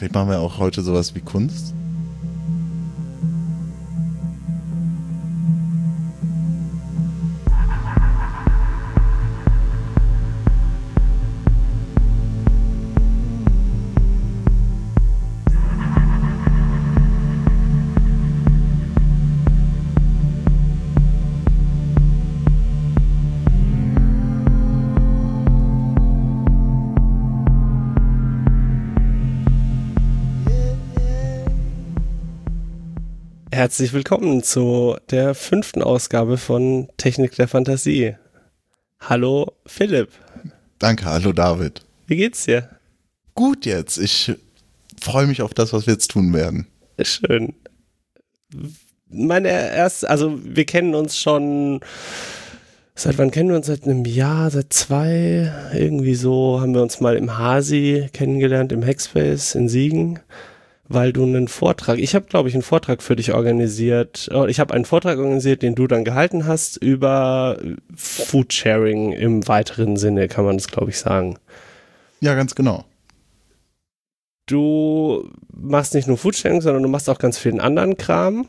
Vielleicht machen wir auch heute sowas wie Kunst. Herzlich willkommen zu der fünften Ausgabe von Technik der Fantasie. Hallo Philipp. Danke, hallo David. Wie geht's dir? Gut jetzt. Ich freue mich auf das, was wir jetzt tun werden. Schön. Meine erste, also wir kennen uns schon. Seit wann kennen wir uns? Seit einem Jahr, seit zwei? Irgendwie so haben wir uns mal im Hasi kennengelernt, im Hackspace in Siegen weil du einen Vortrag, ich habe glaube ich einen Vortrag für dich organisiert, oh, ich habe einen Vortrag organisiert, den du dann gehalten hast über Foodsharing im weiteren Sinne, kann man das glaube ich sagen. Ja, ganz genau. Du machst nicht nur Foodsharing, sondern du machst auch ganz vielen anderen Kram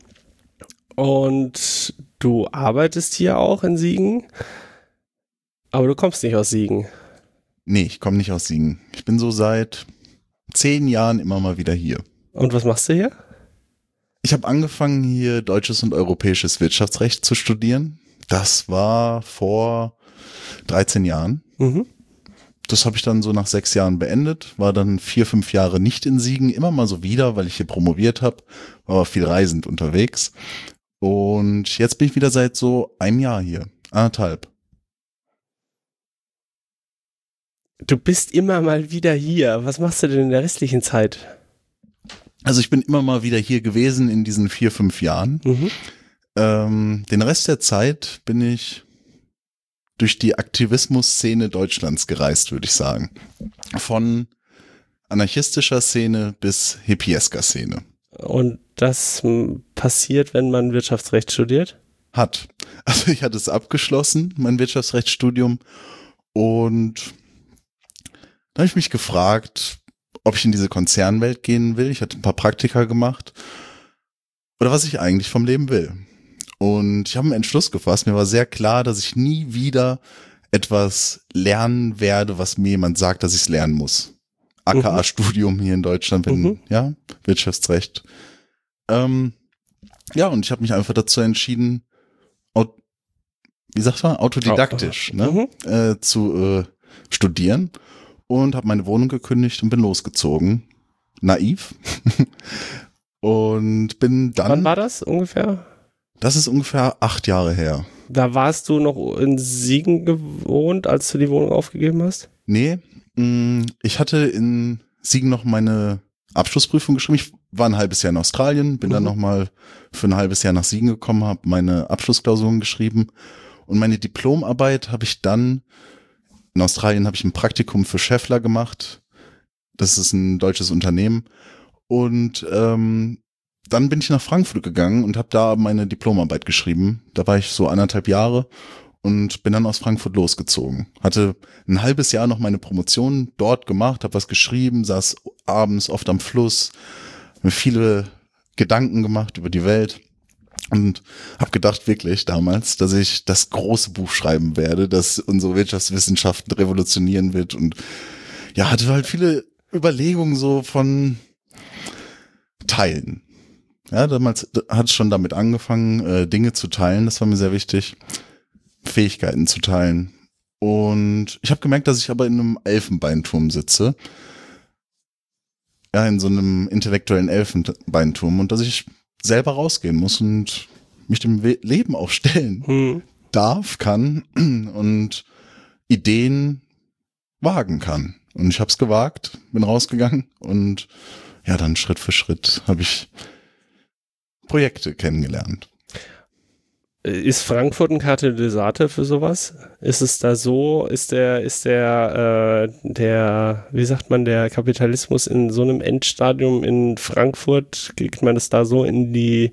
und du arbeitest hier auch in Siegen, aber du kommst nicht aus Siegen. Nee, ich komme nicht aus Siegen. Ich bin so seit zehn Jahren immer mal wieder hier. Und was machst du hier? Ich habe angefangen, hier deutsches und europäisches Wirtschaftsrecht zu studieren. Das war vor 13 Jahren. Mhm. Das habe ich dann so nach sechs Jahren beendet, war dann vier, fünf Jahre nicht in Siegen, immer mal so wieder, weil ich hier promoviert habe, war aber viel reisend unterwegs. Und jetzt bin ich wieder seit so einem Jahr hier, anderthalb. Du bist immer mal wieder hier. Was machst du denn in der restlichen Zeit? Also ich bin immer mal wieder hier gewesen in diesen vier, fünf Jahren. Mhm. Ähm, den Rest der Zeit bin ich durch die Aktivismus-Szene Deutschlands gereist, würde ich sagen. Von anarchistischer Szene bis hippiesker Szene. Und das passiert, wenn man Wirtschaftsrecht studiert? Hat. Also ich hatte es abgeschlossen, mein Wirtschaftsrechtsstudium. Und da habe ich mich gefragt, ob ich in diese Konzernwelt gehen will. Ich hatte ein paar Praktika gemacht. Oder was ich eigentlich vom Leben will. Und ich habe einen Entschluss gefasst. Mir war sehr klar, dass ich nie wieder etwas lernen werde, was mir jemand sagt, dass ich es lernen muss. AKA-Studium hier in Deutschland, wenn, mhm. ja, Wirtschaftsrecht. Ähm, ja, und ich habe mich einfach dazu entschieden, wie sagt man, autodidaktisch, ne, mhm. äh, zu äh, studieren und habe meine Wohnung gekündigt und bin losgezogen. Naiv. und bin dann. Wann war das ungefähr? Das ist ungefähr acht Jahre her. Da warst du noch in Siegen gewohnt, als du die Wohnung aufgegeben hast? Nee, mm, ich hatte in Siegen noch meine Abschlussprüfung geschrieben. Ich war ein halbes Jahr in Australien, bin mhm. dann nochmal für ein halbes Jahr nach Siegen gekommen, habe meine Abschlussklausuren geschrieben und meine Diplomarbeit habe ich dann in Australien habe ich ein Praktikum für Scheffler gemacht. Das ist ein deutsches Unternehmen. Und ähm, dann bin ich nach Frankfurt gegangen und habe da meine Diplomarbeit geschrieben. Da war ich so anderthalb Jahre und bin dann aus Frankfurt losgezogen. Hatte ein halbes Jahr noch meine Promotion dort gemacht, habe was geschrieben, saß abends oft am Fluss, mir viele Gedanken gemacht über die Welt und habe gedacht wirklich damals, dass ich das große Buch schreiben werde, das unsere Wirtschaftswissenschaften revolutionieren wird und ja, hatte halt viele Überlegungen so von Teilen. Ja, damals hat es schon damit angefangen, äh, Dinge zu teilen, das war mir sehr wichtig, Fähigkeiten zu teilen. Und ich habe gemerkt, dass ich aber in einem Elfenbeinturm sitze. Ja, in so einem intellektuellen Elfenbeinturm und dass ich selber rausgehen muss und mich dem Leben auch stellen hm. darf, kann und Ideen wagen kann. Und ich habe es gewagt, bin rausgegangen und ja, dann Schritt für Schritt habe ich Projekte kennengelernt. Ist Frankfurt ein Katalysator für sowas? Ist es da so? Ist der, ist der, äh, der, wie sagt man, der Kapitalismus in so einem Endstadium in Frankfurt, kriegt man das da so in die,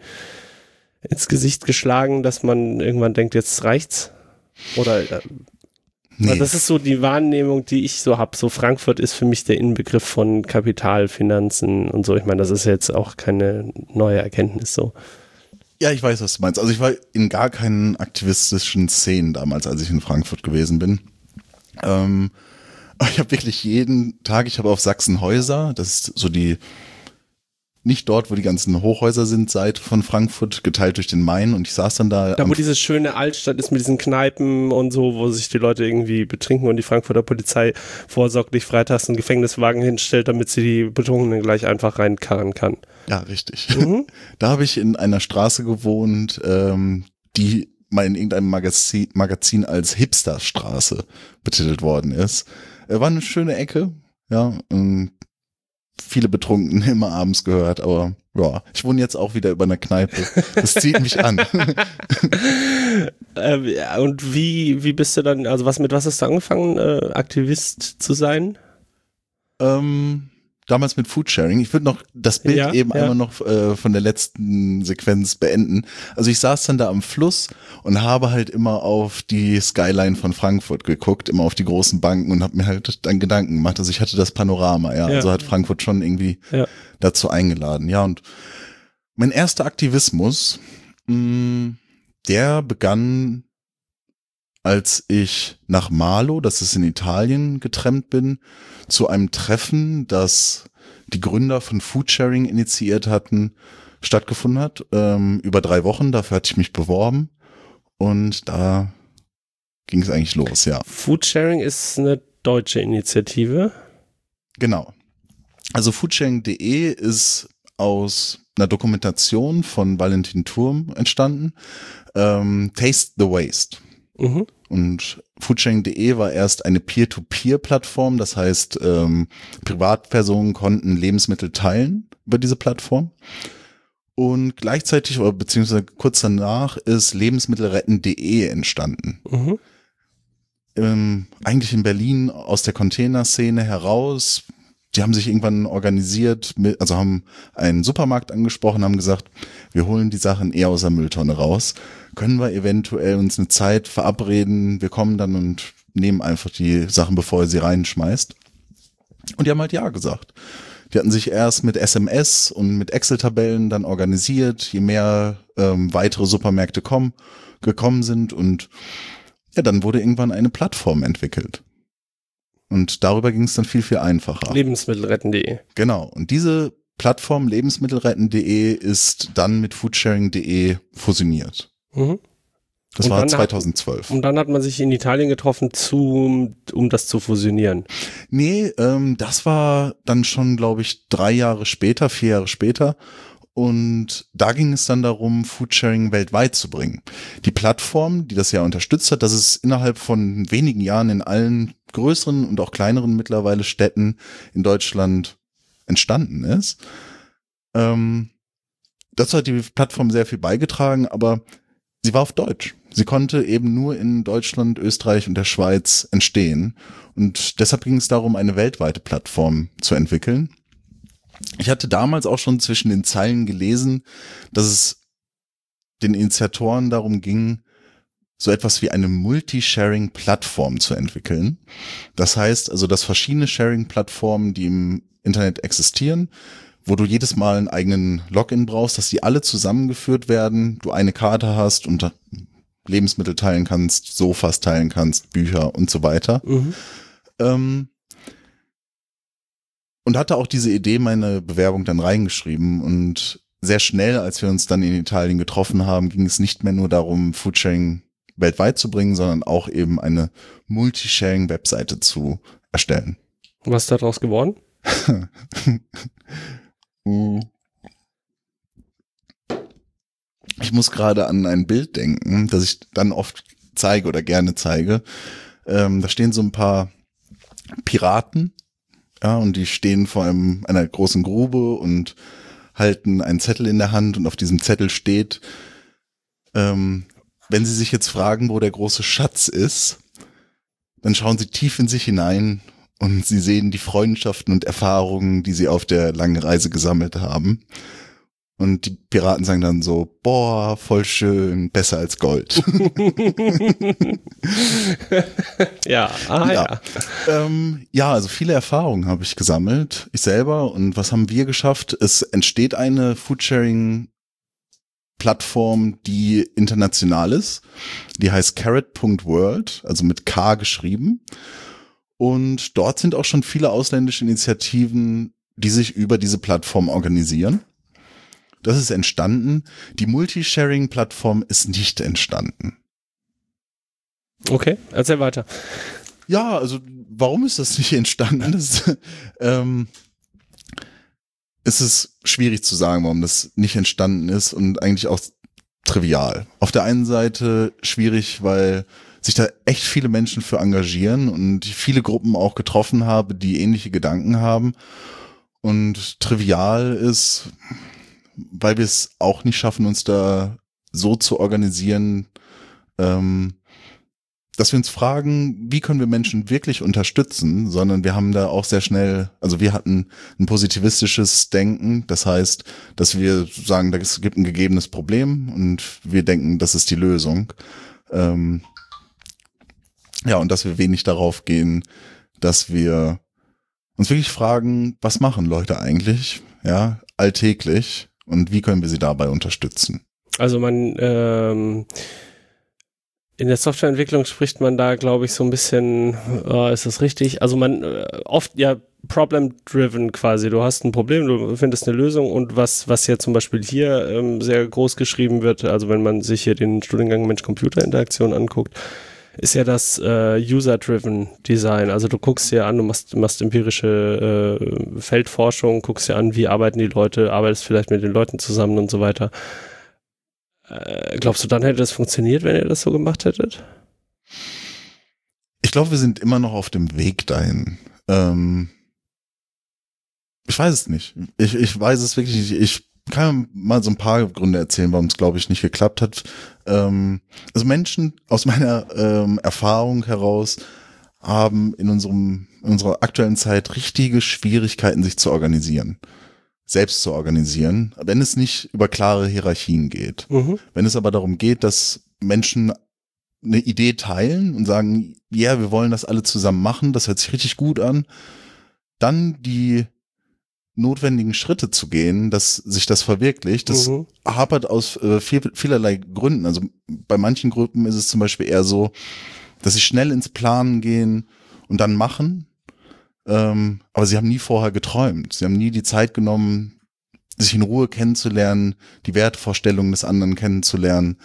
ins Gesicht geschlagen, dass man irgendwann denkt, jetzt reicht's? Oder? Äh Nee. das ist so die Wahrnehmung, die ich so habe. So Frankfurt ist für mich der Inbegriff von Kapital, Finanzen und so. Ich meine, das ist jetzt auch keine neue Erkenntnis so. Ja, ich weiß, was du meinst. Also ich war in gar keinen aktivistischen Szenen damals, als ich in Frankfurt gewesen bin. Ähm, ich habe wirklich jeden Tag, ich habe auf Sachsenhäuser, das ist so die nicht dort, wo die ganzen Hochhäuser sind, Seite von Frankfurt, geteilt durch den Main und ich saß dann da. Da, wo diese schöne Altstadt ist mit diesen Kneipen und so, wo sich die Leute irgendwie betrinken und die Frankfurter Polizei vorsorglich freitags einen Gefängniswagen hinstellt, damit sie die Betrunkenen gleich einfach reinkarren kann. Ja, richtig. Mhm. Da habe ich in einer Straße gewohnt, ähm, die mal in irgendeinem Magazin, Magazin als Hipsterstraße betitelt worden ist. Äh, war eine schöne Ecke, ja, viele Betrunkene immer abends gehört, aber ja, ich wohne jetzt auch wieder über einer Kneipe. Das zieht mich an. ähm, und wie, wie bist du dann, also was mit was hast du angefangen, äh, Aktivist zu sein? Ähm, damals mit Foodsharing. Ich würde noch das Bild ja, eben ja. einmal noch äh, von der letzten Sequenz beenden. Also ich saß dann da am Fluss und habe halt immer auf die Skyline von Frankfurt geguckt, immer auf die großen Banken und habe mir halt dann Gedanken gemacht. Also ich hatte das Panorama, ja. ja. Also hat Frankfurt schon irgendwie dazu eingeladen. Ja, und mein erster Aktivismus, mh, mm, der begann als ich nach Malo, das ist in Italien, getrennt bin, zu einem Treffen, das die Gründer von Foodsharing initiiert hatten, stattgefunden hat, ähm, über drei Wochen. Dafür hatte ich mich beworben und da ging es eigentlich los, ja. Foodsharing ist eine deutsche Initiative. Genau. Also foodsharing.de ist aus einer Dokumentation von Valentin Turm entstanden. Ähm, Taste the Waste. Mhm. Und Foodsharing.de war erst eine Peer-to-Peer-Plattform, das heißt, ähm, Privatpersonen konnten Lebensmittel teilen über diese Plattform. Und gleichzeitig oder beziehungsweise kurz danach ist Lebensmittelretten.de entstanden. Mhm. Ähm, eigentlich in Berlin aus der Containerszene heraus. Die haben sich irgendwann organisiert, mit, also haben einen Supermarkt angesprochen, haben gesagt, wir holen die Sachen eher aus der Mülltonne raus können wir eventuell uns eine Zeit verabreden, wir kommen dann und nehmen einfach die Sachen, bevor er sie reinschmeißt. Und die haben halt Ja gesagt. Die hatten sich erst mit SMS und mit Excel-Tabellen dann organisiert, je mehr ähm, weitere Supermärkte kommen, gekommen sind und ja, dann wurde irgendwann eine Plattform entwickelt. Und darüber ging es dann viel, viel einfacher. Lebensmittelretten.de. Genau. Und diese Plattform lebensmittelretten.de ist dann mit foodsharing.de fusioniert. Mhm. Das und war 2012. Hat, und dann hat man sich in Italien getroffen, zu, um das zu fusionieren. Nee, ähm, das war dann schon, glaube ich, drei Jahre später, vier Jahre später. Und da ging es dann darum, Foodsharing weltweit zu bringen. Die Plattform, die das ja unterstützt hat, dass es innerhalb von wenigen Jahren in allen größeren und auch kleineren mittlerweile Städten in Deutschland entstanden ist. Ähm, das hat die Plattform sehr viel beigetragen, aber sie war auf Deutsch. Sie konnte eben nur in Deutschland, Österreich und der Schweiz entstehen. Und deshalb ging es darum, eine weltweite Plattform zu entwickeln. Ich hatte damals auch schon zwischen den Zeilen gelesen, dass es den Initiatoren darum ging, so etwas wie eine Multi-Sharing-Plattform zu entwickeln. Das heißt also, dass verschiedene Sharing-Plattformen, die im Internet existieren, wo du jedes Mal einen eigenen Login brauchst, dass die alle zusammengeführt werden, du eine Karte hast und Lebensmittel teilen kannst, Sofas teilen kannst, Bücher und so weiter. Mhm. Ähm, und hatte auch diese Idee, meine Bewerbung dann reingeschrieben und sehr schnell, als wir uns dann in Italien getroffen haben, ging es nicht mehr nur darum, Foodsharing weltweit zu bringen, sondern auch eben eine Multisharing-Webseite zu erstellen. Was ist daraus geworden? Hm. Ich muss gerade an ein Bild denken, das ich dann oft zeige oder gerne zeige. Ähm, da stehen so ein paar Piraten, ja, und die stehen vor einem, einer großen Grube und halten einen Zettel in der Hand und auf diesem Zettel steht, ähm, wenn Sie sich jetzt fragen, wo der große Schatz ist, dann schauen Sie tief in sich hinein und sie sehen die Freundschaften und Erfahrungen, die sie auf der langen Reise gesammelt haben. Und die Piraten sagen dann so, boah, voll schön, besser als Gold. ja, ah, ja. Ja. ähm, ja, also viele Erfahrungen habe ich gesammelt, ich selber. Und was haben wir geschafft? Es entsteht eine Foodsharing Plattform, die international ist. Die heißt carrot.world, also mit K geschrieben. Und dort sind auch schon viele ausländische Initiativen, die sich über diese Plattform organisieren. Das ist entstanden. Die Multisharing-Plattform ist nicht entstanden. Okay, erzähl weiter. Ja, also warum ist das nicht entstanden? Das, ähm, es ist schwierig zu sagen, warum das nicht entstanden ist und eigentlich auch trivial. Auf der einen Seite schwierig, weil sich da echt viele Menschen für engagieren und viele Gruppen auch getroffen habe, die ähnliche Gedanken haben. Und trivial ist, weil wir es auch nicht schaffen, uns da so zu organisieren, ähm, dass wir uns fragen, wie können wir Menschen wirklich unterstützen, sondern wir haben da auch sehr schnell, also wir hatten ein positivistisches Denken, das heißt, dass wir sagen, es gibt ein gegebenes Problem und wir denken, das ist die Lösung. Ähm, ja, und dass wir wenig darauf gehen, dass wir uns wirklich fragen, was machen Leute eigentlich, ja, alltäglich und wie können wir sie dabei unterstützen? Also man ähm, in der Softwareentwicklung spricht man da, glaube ich, so ein bisschen, äh, ist das richtig? Also man äh, oft ja problem-driven quasi. Du hast ein Problem, du findest eine Lösung und was, was ja zum Beispiel hier ähm, sehr groß geschrieben wird, also wenn man sich hier den Studiengang Mensch-Computer-Interaktion anguckt, ist ja das äh, User-Driven Design. Also du guckst dir an, du machst, machst empirische äh, Feldforschung, guckst dir an, wie arbeiten die Leute, arbeitest vielleicht mit den Leuten zusammen und so weiter. Äh, glaubst du, dann hätte das funktioniert, wenn ihr das so gemacht hättet? Ich glaube, wir sind immer noch auf dem Weg dahin. Ähm, ich weiß es nicht. Ich, ich weiß es wirklich nicht. Ich kann mal so ein paar Gründe erzählen, warum es, glaube ich, nicht geklappt hat. Ähm, also Menschen aus meiner ähm, Erfahrung heraus haben in unserem in unserer aktuellen Zeit richtige Schwierigkeiten, sich zu organisieren, selbst zu organisieren, wenn es nicht über klare Hierarchien geht. Mhm. Wenn es aber darum geht, dass Menschen eine Idee teilen und sagen, ja, yeah, wir wollen das alle zusammen machen, das hört sich richtig gut an, dann die notwendigen Schritte zu gehen, dass sich das verwirklicht. Das Mhm. hapert aus äh, viel, vielerlei Gründen. Also bei manchen Gruppen ist es zum Beispiel eher so, dass sie schnell ins Planen gehen und dann machen. Ähm, aber sie haben nie vorher geträumt. Sie haben nie die Zeit genommen, sich in Ruhe kennenzulernen, die Wertvorstellungen des anderen kennenzulernen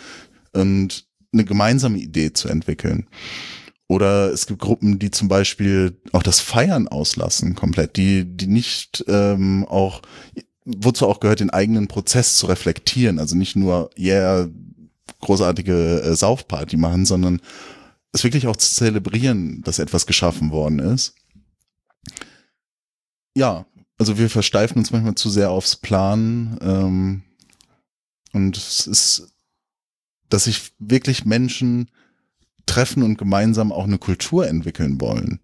und eine gemeinsame Idee zu entwickeln. Oder es gibt Gruppen, die zum Beispiel auch das Feiern auslassen komplett, die, die nicht ähm, auch, wozu auch gehört, den eigenen Prozess zu reflektieren. Also nicht nur, yeah, großartige äh, Saufparty machen, sondern es wirklich auch zu zelebrieren, dass etwas geschaffen worden ist. Ja, also wir versteifen uns manchmal zu sehr aufs Plan ähm, und es ist, dass sich wirklich Menschen treffen und gemeinsam auch eine Kultur entwickeln wollen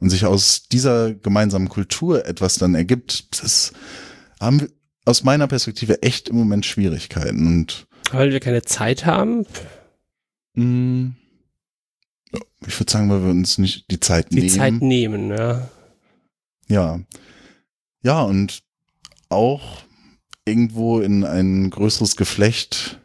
und sich aus dieser gemeinsamen Kultur etwas dann ergibt, das haben wir aus meiner Perspektive echt im Moment Schwierigkeiten und Weil wir keine Zeit haben. mh, ja, ich würde sagen, weil wir uns nicht die Zeit Die nehmen. Zeit nehmen, ja. Ja. Ja, und auch irgendwo in ein größeres Geflecht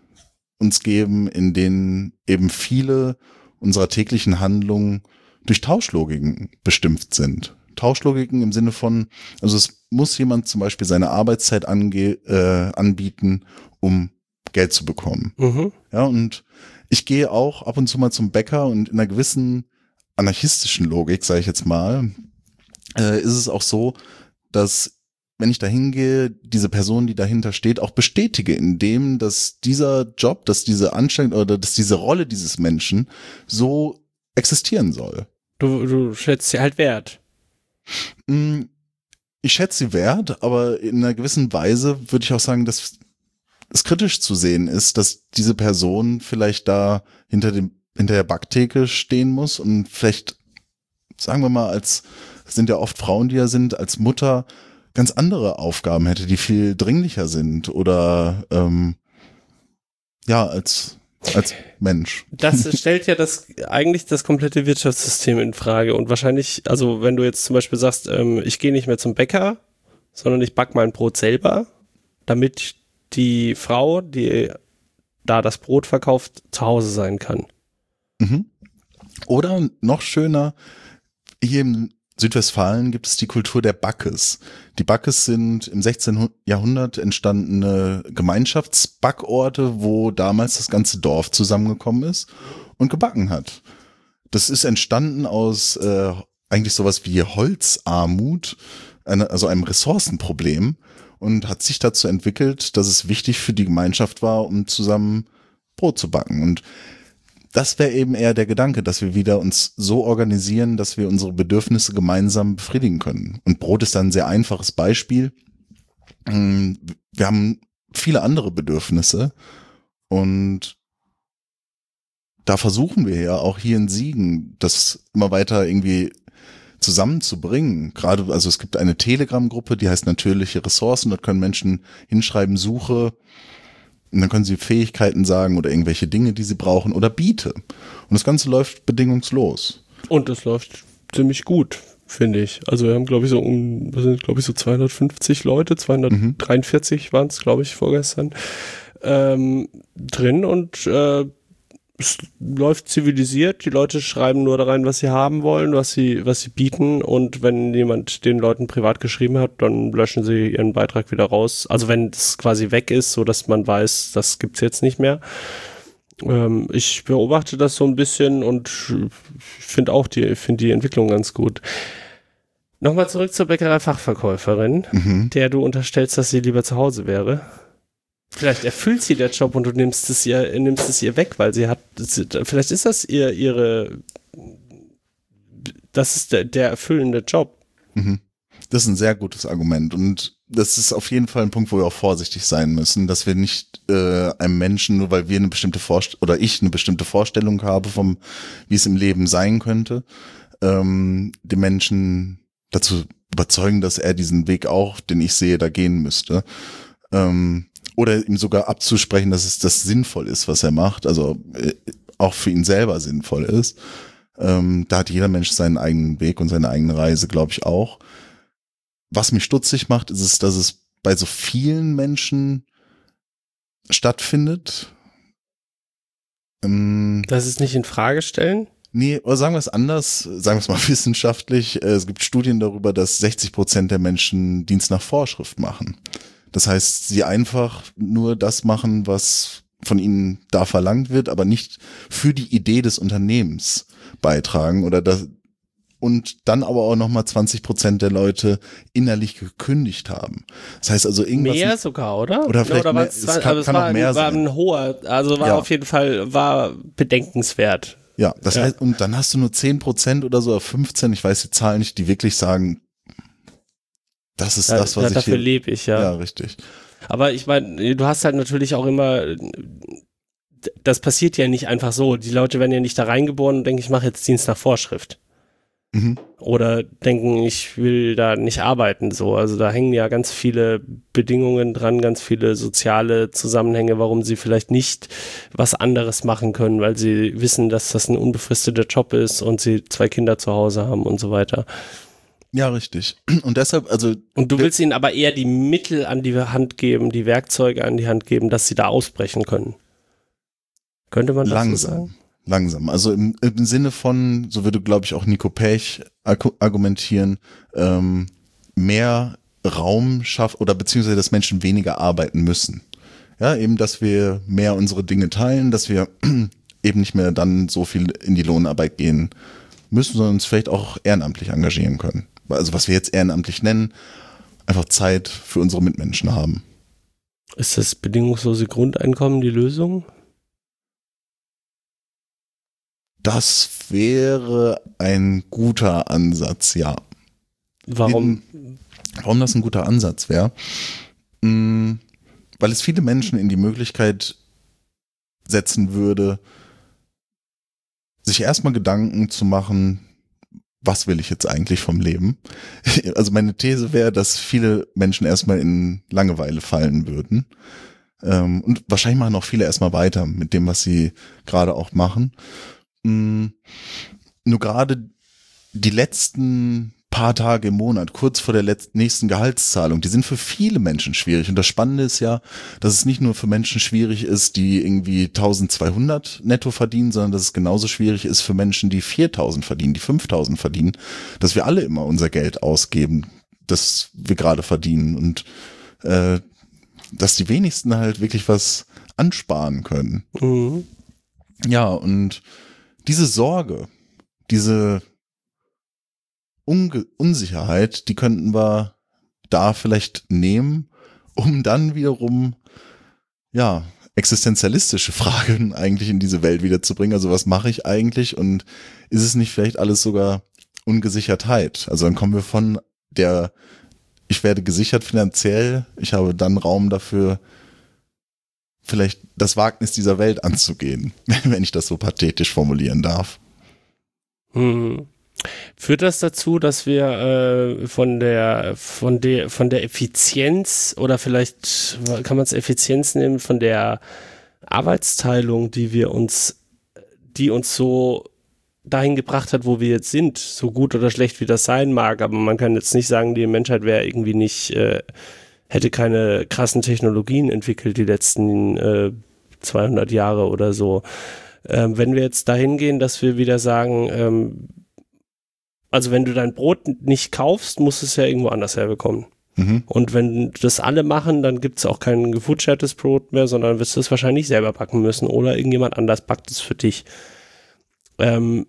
uns geben, in denen eben viele unserer täglichen Handlungen durch Tauschlogiken bestimmt sind. Tauschlogiken im Sinne von, also es muss jemand zum Beispiel seine Arbeitszeit ange äh, anbieten, um Geld zu bekommen. Mhm. Ja, und ich gehe auch ab und zu mal zum Bäcker und in einer gewissen anarchistischen Logik, sage ich jetzt mal, äh, ist es auch so, dass wenn ich da hingehe, diese Person, die dahinter steht, auch bestätige, indem dass dieser Job, dass diese Anstrengung oder dass diese Rolle dieses Menschen so existieren soll. Du, du schätzt sie halt wert. Mm, Ich schätze sie wert, aber in einer gewissen Weise würde ich auch sagen, dass es kritisch zu sehen ist, dass diese Person vielleicht da hinter dem hinter der Backtheke stehen muss und vielleicht sagen wir mal als sind ja oft Frauen, die ja sind, als Mutter ganz andere Aufgaben hätte, die viel dringlicher sind oder ähm, ja, als als Mensch. Das stellt ja das eigentlich das komplette Wirtschaftssystem in Frage. Und wahrscheinlich, also wenn du jetzt zum Beispiel sagst, ähm, ich gehe nicht mehr zum Bäcker, sondern ich back mein Brot selber, damit die Frau, die da das Brot verkauft, zu Hause sein kann. Mhm. Oder noch schöner, hier im Südwestfalen gibt es die Kultur der Backes. Die Backes sind im 16. Jahrhundert entstandene Gemeinschaftsbackorte, wo damals das ganze Dorf zusammengekommen ist und gebacken hat. Das ist entstanden aus äh, eigentlich sowas wie Holzarmut, eine, also einem Ressourcenproblem und hat sich dazu entwickelt, dass es wichtig für die Gemeinschaft war, um zusammen Brot zu backen. Und das wäre eben eher der Gedanke, dass wir wieder uns so organisieren, dass wir unsere Bedürfnisse gemeinsam befriedigen können. Und Brot ist dann ein sehr einfaches Beispiel. Mm, wir haben viele andere Bedürfnisse und da versuchen wir ja auch hier in Siegen, das immer weiter irgendwie zusammenzubringen. Gerade, also es gibt eine Telegram-Gruppe, die heißt natürliche Ressourcen. Dort können Menschen hinschreiben, Suche und dann können sie Fähigkeiten sagen oder irgendwelche Dinge, die sie brauchen oder biete. Und das Ganze läuft bedingungslos. Und das läuft ziemlich gut, finde ich. Also wir haben, glaube ich, so um, sind, glaube ich, so 250 Leute, 243 mhm. waren es, glaube ich, vorgestern, ähm, drin und äh, es läuft zivilisiert, die Leute schreiben nur da rein, was sie haben wollen, was sie, was sie bieten und wenn jemand den Leuten privat geschrieben hat, dann löschen sie ihren Beitrag wieder raus. Also wenn es quasi weg ist, so dass man weiß, das gibt's jetzt nicht mehr. Ähm, ich beobachte das so ein bisschen und finde auch die, finde die Entwicklung ganz gut. Nochmal zurück zur Bäckerei-Fachverkäuferin, mhm. der du unterstellst, dass sie lieber zu Hause wäre. Vielleicht erfüllt sie der Job und du nimmst es ihr, nimmst es ihr weg, weil sie hat, vielleicht ist das ihr, ihre, das ist der, der erfüllende Job. Mhm. Das ist ein sehr gutes Argument und das ist auf jeden Fall ein Punkt, wo wir auch vorsichtig sein müssen, dass wir nicht äh, einem Menschen, nur weil wir eine bestimmte Vorstellung oder ich eine bestimmte Vorstellung habe vom, wie es im Leben sein könnte, ähm, den Menschen dazu überzeugen, dass er diesen Weg auch, den ich sehe, da gehen müsste. Ähm, oder ihm sogar abzusprechen, dass es das sinnvoll ist, was er macht, also äh, auch für ihn selber sinnvoll ist. Ähm, da hat jeder Mensch seinen eigenen Weg und seine eigene Reise, glaube ich auch. Was mich stutzig macht, ist es, dass es bei so vielen Menschen stattfindet. Ähm, dass es nicht in Frage stellen? Nee, oder sagen wir es anders, sagen wir es mal wissenschaftlich. Äh, es gibt Studien darüber, dass 60 Prozent der Menschen Dienst nach Vorschrift machen. Das heißt, sie einfach nur das machen, was von ihnen da verlangt wird, aber nicht für die Idee des Unternehmens beitragen oder das, und dann aber auch nochmal 20 Prozent der Leute innerlich gekündigt haben. Das heißt also irgendwas. Mehr sogar, oder? Oder vielleicht oder mehr, es, war, kann, kann war, auch mehr war sein. ein hoher, also war ja. auf jeden Fall, war bedenkenswert. Ja, das ja. heißt, und dann hast du nur 10 Prozent oder so, oder 15, ich weiß die Zahlen nicht, die wirklich sagen, das ist da, das, was da, ich Dafür lebe ich, ja. Ja, richtig. Aber ich meine, du hast halt natürlich auch immer, das passiert ja nicht einfach so. Die Leute werden ja nicht da reingeboren und denken, ich mache jetzt Dienst nach Vorschrift. Mhm. Oder denken, ich will da nicht arbeiten, so. Also da hängen ja ganz viele Bedingungen dran, ganz viele soziale Zusammenhänge, warum sie vielleicht nicht was anderes machen können, weil sie wissen, dass das ein unbefristeter Job ist und sie zwei Kinder zu Hause haben und so weiter. Ja, richtig. Und deshalb, also. Und du willst ihnen aber eher die Mittel an die Hand geben, die Werkzeuge an die Hand geben, dass sie da ausbrechen können. Könnte man das langsam, so sagen? Langsam. Also im, im Sinne von, so würde, glaube ich, auch Nico Pech argumentieren, ähm, mehr Raum schaffen oder beziehungsweise, dass Menschen weniger arbeiten müssen. Ja, eben, dass wir mehr unsere Dinge teilen, dass wir eben nicht mehr dann so viel in die Lohnarbeit gehen müssen, sondern uns vielleicht auch ehrenamtlich engagieren können also was wir jetzt ehrenamtlich nennen, einfach Zeit für unsere Mitmenschen haben. Ist das bedingungslose Grundeinkommen die Lösung? Das wäre ein guter Ansatz, ja. Warum? In, warum das ein guter Ansatz wäre? Hm, weil es viele Menschen in die Möglichkeit setzen würde, sich erstmal Gedanken zu machen, was will ich jetzt eigentlich vom Leben? Also meine These wäre, dass viele Menschen erstmal in Langeweile fallen würden. Ähm, und wahrscheinlich machen auch viele erstmal weiter mit dem, was sie gerade auch machen. Mm, nur gerade die letzten paar Tage im Monat, kurz vor der letzten, nächsten Gehaltszahlung, die sind für viele Menschen schwierig. Und das Spannende ist ja, dass es nicht nur für Menschen schwierig ist, die irgendwie 1200 netto verdienen, sondern dass es genauso schwierig ist für Menschen, die 4000 verdienen, die 5000 verdienen, dass wir alle immer unser Geld ausgeben, das wir gerade verdienen und äh, dass die wenigsten halt wirklich was ansparen können. Mhm. Ja, und diese Sorge, diese Unge Unsicherheit, die könnten wir da vielleicht nehmen, um dann wiederum, ja, existenzialistische Fragen eigentlich in diese Welt wiederzubringen. Also was mache ich eigentlich und ist es nicht vielleicht alles sogar Ungesichertheit? Also dann kommen wir von der, ich werde gesichert finanziell, ich habe dann Raum dafür, vielleicht das Wagnis dieser Welt anzugehen, wenn ich das so pathetisch formulieren darf. Hm. Führt das dazu, dass wir äh, von der von der von der Effizienz oder vielleicht kann man es Effizienz nehmen von der Arbeitsteilung, die wir uns, die uns so dahin gebracht hat, wo wir jetzt sind, so gut oder schlecht wie das sein mag, aber man kann jetzt nicht sagen, die Menschheit wäre irgendwie nicht, äh, hätte keine krassen Technologien entwickelt die letzten äh, 200 Jahre oder so. Ähm, wenn wir jetzt dahin gehen, dass wir wieder sagen, ähm, also wenn du dein Brot nicht kaufst, musst du es ja irgendwo anders herbekommen. Mhm. Und wenn das alle machen, dann gibt es auch kein gefoodshartes Brot mehr, sondern wirst du es wahrscheinlich selber backen müssen oder irgendjemand anders backt es für dich. Ähm,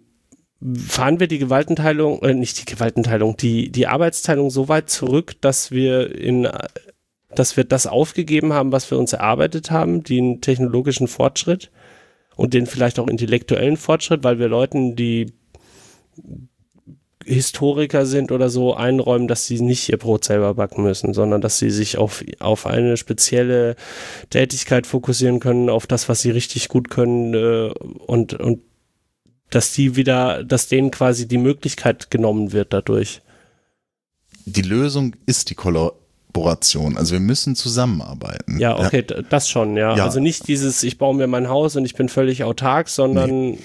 fahren wir die Gewaltenteilung, äh, nicht die Gewaltenteilung, die, die Arbeitsteilung so weit zurück, dass wir in, dass wir das aufgegeben haben, was wir uns erarbeitet haben, den technologischen Fortschritt und den vielleicht auch intellektuellen Fortschritt, weil wir Leuten, die Historiker sind oder so, einräumen, dass sie nicht ihr Brot selber backen müssen, sondern dass sie sich auf, auf eine spezielle Tätigkeit fokussieren können, auf das, was sie richtig gut können äh, und, und dass die wieder, dass denen quasi die Möglichkeit genommen wird dadurch. Die Lösung ist die Kollaboration. Also wir müssen zusammenarbeiten. Ja, okay, ja. das schon, ja. ja. Also nicht dieses, ich baue mir mein Haus und ich bin völlig autark, sondern nee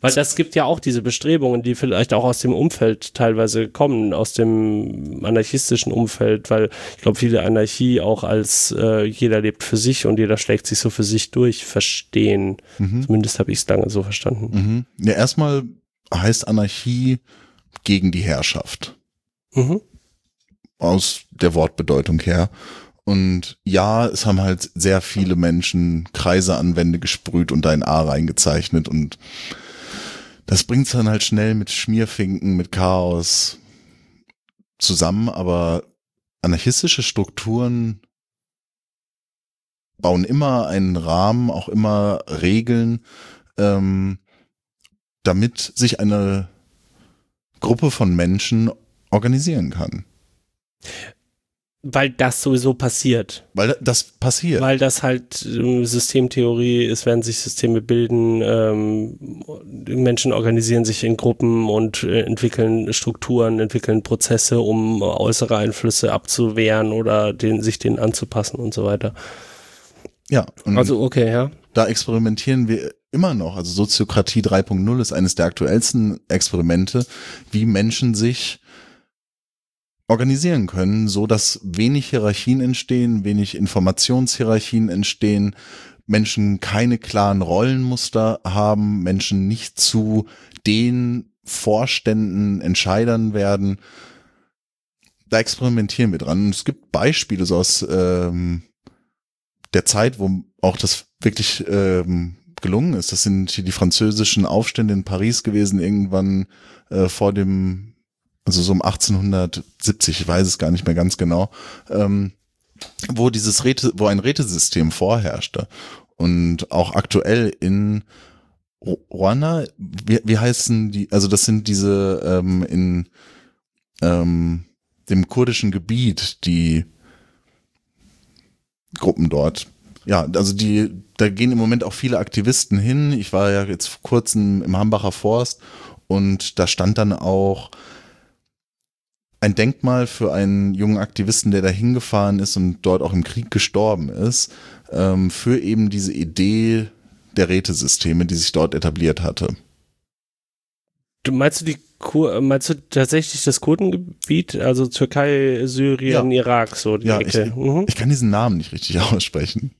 weil das gibt ja auch diese Bestrebungen, die vielleicht auch aus dem Umfeld teilweise kommen, aus dem anarchistischen Umfeld, weil ich glaube, viele Anarchie auch als äh, jeder lebt für sich und jeder schlägt sich so für sich durch verstehen. Mhm. Zumindest habe ich es lange so verstanden. Mhm. Ja, erstmal heißt Anarchie gegen die Herrschaft. Mhm. Aus der Wortbedeutung her. Und ja, es haben halt sehr viele Menschen Kreise an Wände gesprüht und ein A reingezeichnet und das bringt's dann halt schnell mit Schmierfinken, mit Chaos zusammen, aber anarchistische Strukturen bauen immer einen Rahmen, auch immer Regeln, ähm, damit sich eine Gruppe von Menschen organisieren kann. Weil das sowieso passiert. Weil das passiert. Weil das halt ähm, Systemtheorie ist, werden sich Systeme bilden, ähm, Menschen organisieren sich in Gruppen und äh, entwickeln Strukturen, entwickeln Prozesse, um äußere Einflüsse abzuwehren oder den, sich denen anzupassen und so weiter. Ja. also okay, ja. Da experimentieren wir immer noch. Also Soziokratie 3.0 ist eines der aktuellsten Experimente, wie Menschen sich organisieren können, so dass wenig Hierarchien entstehen, wenig Informationshierarchien entstehen, Menschen keine klaren Rollenmuster haben, Menschen nicht zu den Vorständen, Entscheidern werden. Da experimentieren wir dran. Und es gibt Beispiele so aus ähm, der Zeit, wo auch das wirklich ähm, gelungen ist. Das sind hier die französischen Aufstände in Paris gewesen, irgendwann äh, vor dem also so um 1870, ich weiß es gar nicht mehr ganz genau, ähm, wo dieses Räte, wo ein Rätesystem vorherrschte. Und auch aktuell in Rwanda, wie, wie heißen die, also das sind diese ähm, in ähm, dem kurdischen Gebiet, die Gruppen dort. Ja, also die, da gehen im Moment auch viele Aktivisten hin. Ich war ja jetzt vor kurzem im Hambacher Forst Und da stand dann auch ein Denkmal für einen jungen Aktivisten, der da hingefahren ist und dort auch im Krieg gestorben ist, ähm, für eben diese Idee der Rätesysteme, die sich dort etabliert hatte. Du meinst du die Kur meinst du tatsächlich das Kurdengebiet, also Türkei, Syrien, ja. Irak, so die ja, Ecke? Ich, mhm. ich, kann diesen Namen nicht richtig aussprechen.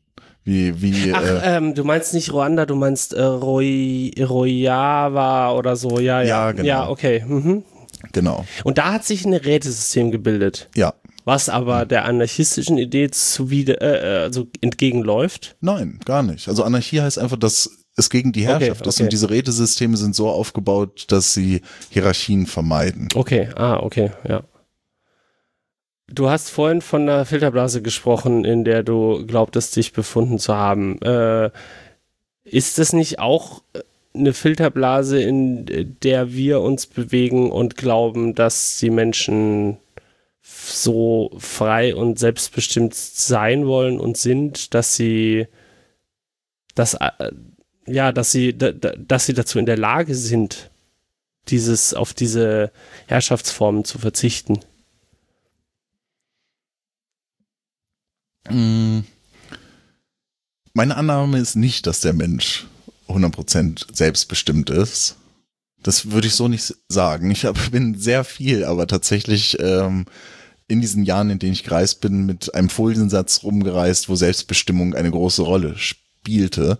Wie, wie, Ach, äh, ähm, du meinst nicht Ruanda, du meinst äh, Roy, Royava oder so, ja, ja. Ja, genau. Ja, okay. Mhm. Genau. Und da hat sich ein Rätesystem gebildet. Ja. Was aber der anarchistischen Idee zuwider, äh, äh, also entgegenläuft? Nein, gar nicht. Also Anarchie heißt einfach, dass es gegen die Herrschaft okay, ist und diese Rätesysteme sind so aufgebaut, dass sie Hierarchien vermeiden. Okay, ah, okay, ja. Du hast vorhin von einer Filterblase gesprochen, in der du glaubtest, dich befunden zu haben. Äh, ist das nicht auch eine Filterblase, in der wir uns bewegen und glauben, dass die Menschen so frei und selbstbestimmt sein wollen und sind, dass sie dass, äh, ja, dass sie, dass sie dazu in der Lage sind, dieses, auf diese Herrschaftsformen zu verzichten? Mm. Meine Annahme ist nicht, dass der Mensch 100% selbstbestimmt ist. Das würde ich so nicht sagen. Ich hab, bin sehr viel, aber tatsächlich ähm, in diesen Jahren, in denen ich gereist bin, mit einem Foliensatz rumgereist, wo Selbstbestimmung eine große Rolle spielte.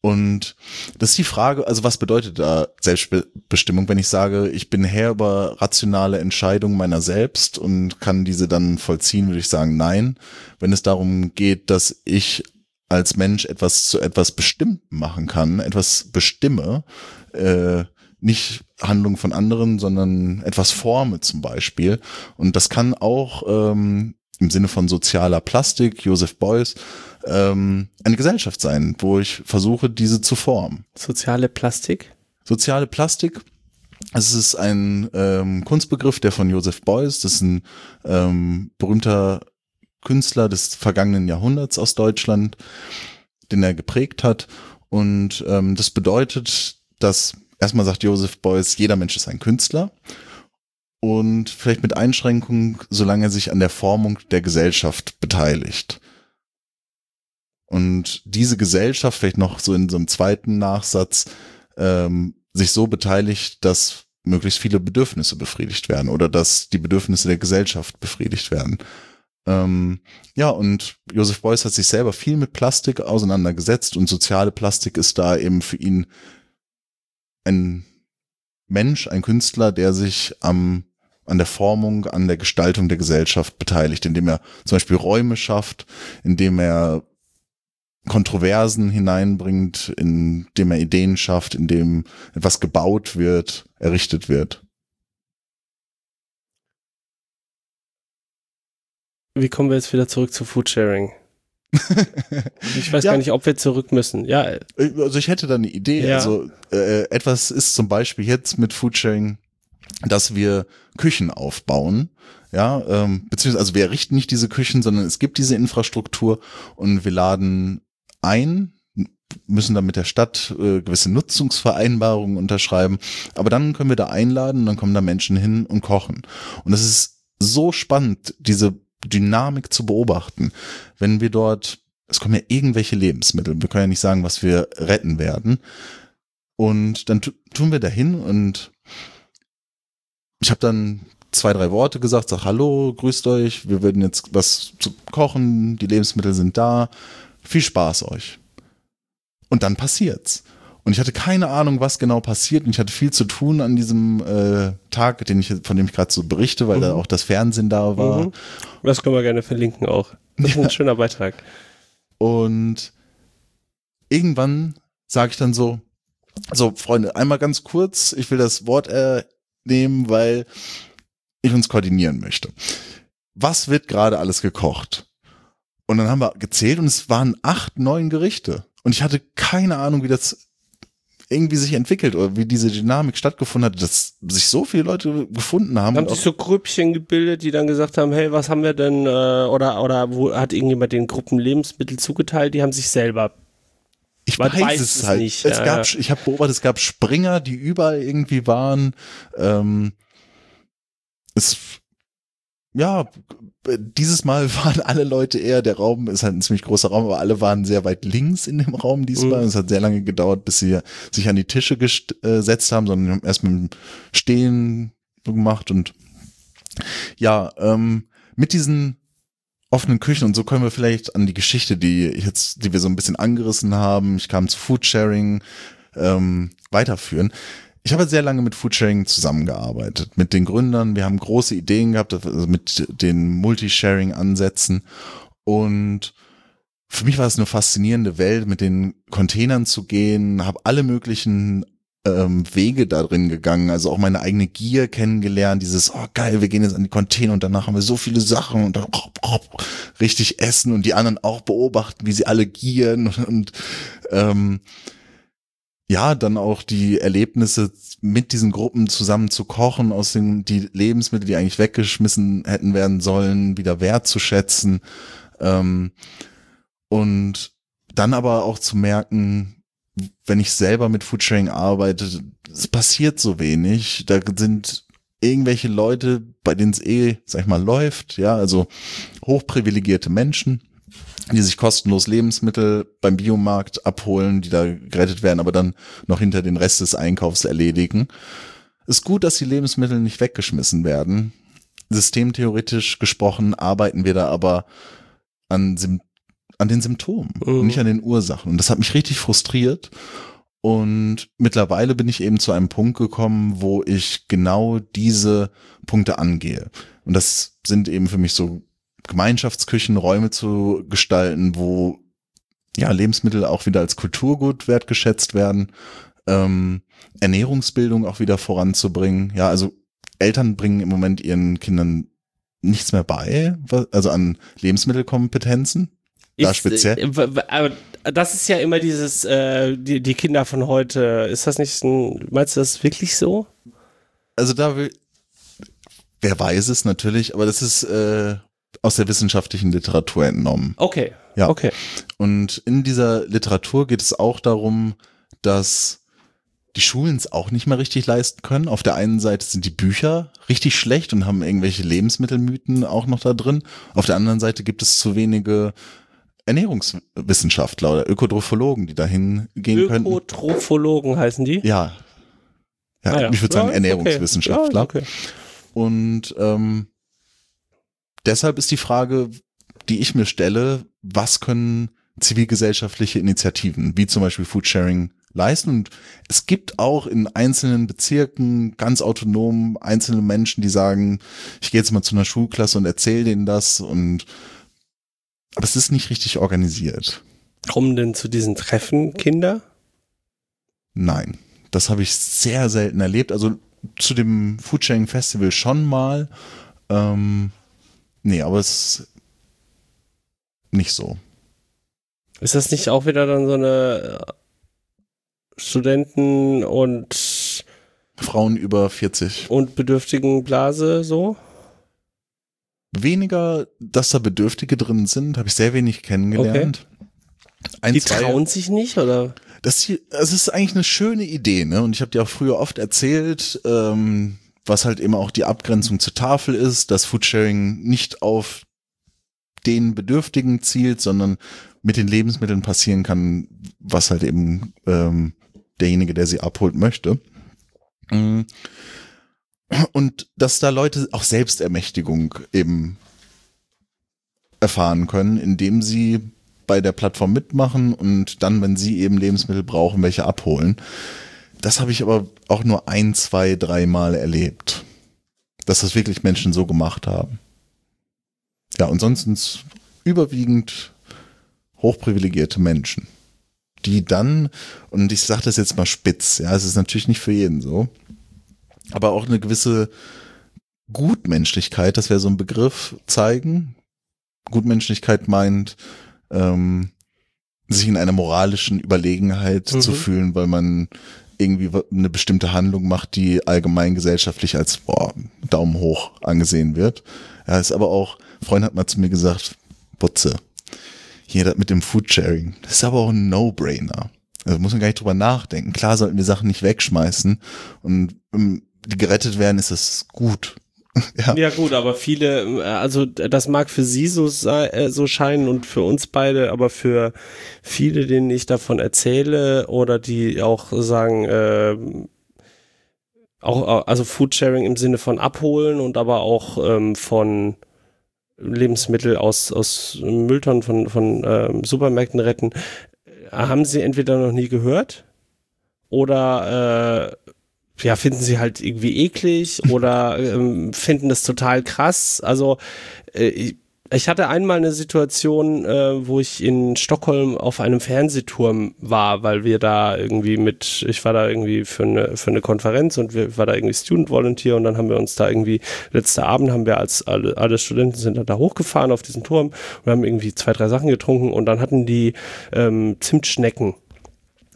Und das ist die Frage, also was bedeutet da Selbstbestimmung, wenn ich sage, ich bin Herr über rationale Entscheidungen meiner selbst und kann diese dann vollziehen, würde ich sagen, nein. Wenn es darum geht, dass ich als Mensch etwas zu etwas bestimmt machen kann, etwas bestimme, äh, nicht Handlung von anderen, sondern etwas forme zum Beispiel. Und das kann auch ähm, im Sinne von sozialer Plastik, Joseph Beuys, ähm, eine Gesellschaft sein, wo ich versuche, diese zu formen. Soziale Plastik? Soziale Plastik. Es ist ein ähm, Kunstbegriff, der von Joseph Beuys, das ist ein ähm, berühmter Künstler des vergangenen Jahrhunderts aus Deutschland, den er geprägt hat. Und ähm, das bedeutet, dass erstmal sagt Joseph Beuys, jeder Mensch ist ein Künstler und vielleicht mit Einschränkung, solange er sich an der Formung der Gesellschaft beteiligt. Und diese Gesellschaft, vielleicht noch so in so einem zweiten Nachsatz, ähm, sich so beteiligt, dass möglichst viele Bedürfnisse befriedigt werden oder dass die Bedürfnisse der Gesellschaft befriedigt werden. Ähm, ja, und Joseph Beuys hat sich selber viel mit Plastik auseinandergesetzt und soziale Plastik ist da eben für ihn ein Mensch, ein Künstler, der sich am an der Formung, an der Gestaltung der Gesellschaft beteiligt, indem er zum Beispiel Räume schafft, indem er Kontroversen hineinbringt, indem er Ideen schafft, indem etwas gebaut wird, errichtet wird. Wie kommen wir jetzt wieder zurück zu Foodsharing? ich weiß ja. gar nicht, ob wir zurück müssen. Ja. Also ich hätte da eine Idee. Ja. Also äh, etwas ist zum Beispiel jetzt mit Foodsharing, dass wir Küchen aufbauen. Ja, ähm, beziehungsweise also wir errichten nicht diese Küchen, sondern es gibt diese Infrastruktur und wir laden ein, müssen dann mit der Stadt äh, gewisse Nutzungsvereinbarungen unterschreiben, aber dann können wir da einladen, dann kommen da Menschen hin und kochen. Und es ist so spannend, diese Dynamik zu beobachten. Wenn wir dort, es kommen ja irgendwelche Lebensmittel, wir können ja nicht sagen, was wir retten werden. Und dann tun wir dahin und ich habe dann zwei, drei Worte gesagt, sag Hallo, grüßt euch, wir werden jetzt was zu kochen, die Lebensmittel sind da, viel Spaß euch. Und dann passiert's. Und ich hatte keine Ahnung, was genau passiert. Und ich hatte viel zu tun an diesem äh, Tag, den ich, von dem ich gerade so berichte, weil mhm. da auch das Fernsehen da war. Mhm. Das können wir gerne verlinken auch. Das ist ein schöner Beitrag. Und irgendwann sage ich dann so, so Freunde, einmal ganz kurz, ich will das Wort äh, nehmen, weil ich uns koordinieren möchte. Was wird gerade alles gekocht? Und dann haben wir gezählt und es waren acht, neun Gerichte. Und ich hatte keine Ahnung, wie das irgendwie sich entwickelt oder wie diese Dynamik stattgefunden hat, dass sich so viele Leute gefunden haben. Haben sich so Grüppchen gebildet, die dann gesagt haben, hey, was haben wir denn, äh, oder, oder wo hat irgendjemand den Gruppen Lebensmittel zugeteilt, die haben sich selber Ich weiß, weiß es es halt. nicht, Es ja, gab, ja. ich habe beobachtet, es gab Springer, die überall irgendwie waren. Ähm, es, ja, dieses Mal waren alle Leute eher, der Raum ist halt ein ziemlich großer Raum, aber alle waren sehr weit links in dem Raum diesmal. Mhm. Es hat sehr lange gedauert, bis sie sich an die Tische äh, gesetzt haben, sondern haben erst mit dem Stehen gemacht und ja, ähm, mit diesen offenen Küchen und so kommen wir vielleicht an die Geschichte, die jetzt, die wir so ein bisschen angerissen haben. Ich kam zu Foodsharing ähm, weiterführen. Ich habe sehr lange mit Foodsharing zusammengearbeitet, mit den Gründern. Wir haben große Ideen gehabt, also mit den Multisharing-Ansätzen. Und für mich war es eine faszinierende Welt, mit den Containern zu gehen, habe alle möglichen ähm, Wege da drin gegangen, also auch meine eigene Gier kennengelernt, dieses, oh geil, wir gehen jetzt an die Container und danach haben wir so viele Sachen und dann richtig essen und die anderen auch beobachten, wie sie alle gieren und, und ähm, ja, dann auch die Erlebnisse mit diesen Gruppen zusammen zu kochen, aus den die Lebensmittel, die eigentlich weggeschmissen hätten werden sollen, wieder wertzuschätzen ähm, und dann aber auch zu merken, wenn ich selber mit Foodsharing arbeite, es passiert so wenig. Da sind irgendwelche Leute, bei denen es eh, sag ich mal, läuft, ja, also hochprivilegierte Menschen, die sich kostenlos Lebensmittel beim Biomarkt abholen, die da gerettet werden, aber dann noch hinter den Rest des Einkaufs erledigen. Ist gut, dass die Lebensmittel nicht weggeschmissen werden. Systemtheoretisch gesprochen arbeiten wir da aber an, Sym an den Symptomen Mhm. und nicht an den Ursachen. Und das hat mich richtig frustriert. Und mittlerweile bin ich eben zu einem Punkt gekommen, wo ich genau diese Punkte angehe. Und das sind eben für mich so Gemeinschaftsküchen, Räume zu gestalten, wo ja Lebensmittel auch wieder als Kulturgut wertgeschätzt werden, ähm, Ernährungsbildung auch wieder voranzubringen. Ja, also Eltern bringen im Moment ihren Kindern nichts mehr bei, also an Lebensmittelkompetenzen. Da speziell? äh, aber das ist ja immer dieses, äh, die, die Kinder von heute. Ist das nicht ein, meinst du das wirklich so? Also da will, wer weiß es natürlich, aber das ist äh, aus der wissenschaftlichen Literatur entnommen. Okay. Ja. Okay. Und in dieser Literatur geht es auch darum, dass die Schulen es auch nicht mehr richtig leisten können. Auf der einen Seite sind die Bücher richtig schlecht und haben irgendwelche Lebensmittelmythen auch noch da drin. Auf der anderen Seite gibt es zu wenige Ernährungswissenschaftler oder Ökotrophologen, die dahin gehen könnten. Ökotrophologen heißen die? Ja. Ja, Ah ja. ich würde sagen Ja, okay. Ernährungswissenschaftler. Ja, okay. Und ähm, deshalb ist die Frage, die ich mir stelle, was können zivilgesellschaftliche Initiativen, wie zum Beispiel Foodsharing, leisten? Und es gibt auch in einzelnen Bezirken ganz autonom einzelne Menschen, die sagen, ich gehe jetzt mal zu einer Schulklasse und erzähle denen das und aber es ist nicht richtig organisiert. Kommen denn zu diesen Treffen Kinder? Nein, das habe ich sehr selten erlebt. Also zu dem Foodsharing Festival schon mal. Ähm, nee, aber es ist nicht so. Ist das nicht auch wieder dann so eine äh, Studenten- und, Frauen über 40. und bedürftigen Blase so? Weniger, dass da Bedürftige drin sind, habe ich sehr wenig kennengelernt. Ein, Die zwei- trauen sich nicht oder? Das, hier, das ist eigentlich eine schöne Idee, ne? Und ich habe dir auch früher oft erzählt, ähm, was halt eben auch die Abgrenzung zur Tafel ist, dass Foodsharing nicht auf den Bedürftigen zielt, sondern mit den Lebensmitteln passieren kann, was halt eben ähm, derjenige, der sie abholt, möchte. Mm. Und dass da Leute auch Selbstermächtigung eben erfahren können, indem sie bei der Plattform mitmachen und dann, wenn sie eben Lebensmittel brauchen, welche abholen. Das habe ich aber auch nur ein, zwei, drei Mal erlebt. Dass das wirklich Menschen so gemacht haben. Ja, und sonst überwiegend hochprivilegierte Menschen, die dann, und ich sage das jetzt mal spitz, ja, es ist natürlich nicht für jeden so, aber auch eine gewisse Gutmenschlichkeit, das wäre so ein Begriff, zeigen. Gutmenschlichkeit meint, ähm, sich in einer moralischen Überlegenheit Mhm. zu fühlen, weil man irgendwie eine bestimmte Handlung macht, die allgemein gesellschaftlich als boah, Daumen hoch angesehen wird. Ja, ist aber auch, Freund hat mal zu mir gesagt, Butze, hier das mit dem Foodsharing, das ist aber auch ein No-Brainer. Also muss man gar nicht drüber nachdenken. Klar sollten wir Sachen nicht wegschmeißen und um, die gerettet werden, ist das gut. ja. ja gut, aber viele, also das mag für Sie so, äh, so scheinen und für uns beide, aber für viele, denen ich davon erzähle oder die auch sagen, äh, auch also Foodsharing im Sinne von abholen und aber auch ähm, von Lebensmittel aus, aus Mülltonnen von, von ähm, Supermärkten retten, haben sie entweder noch nie gehört oder äh, ja, finden sie halt irgendwie eklig oder ähm, finden das total krass. Also äh, ich hatte einmal eine Situation, äh, wo ich in Stockholm auf einem Fernsehturm war, weil wir da irgendwie mit, ich war da irgendwie für eine, für eine Konferenz und wir war da irgendwie Student Volunteer und dann haben wir uns da irgendwie, letzter Abend haben wir als alle, alle Studenten sind da hochgefahren auf diesen Turm und haben irgendwie zwei, drei Sachen getrunken und dann hatten die ähm, Zimtschnecken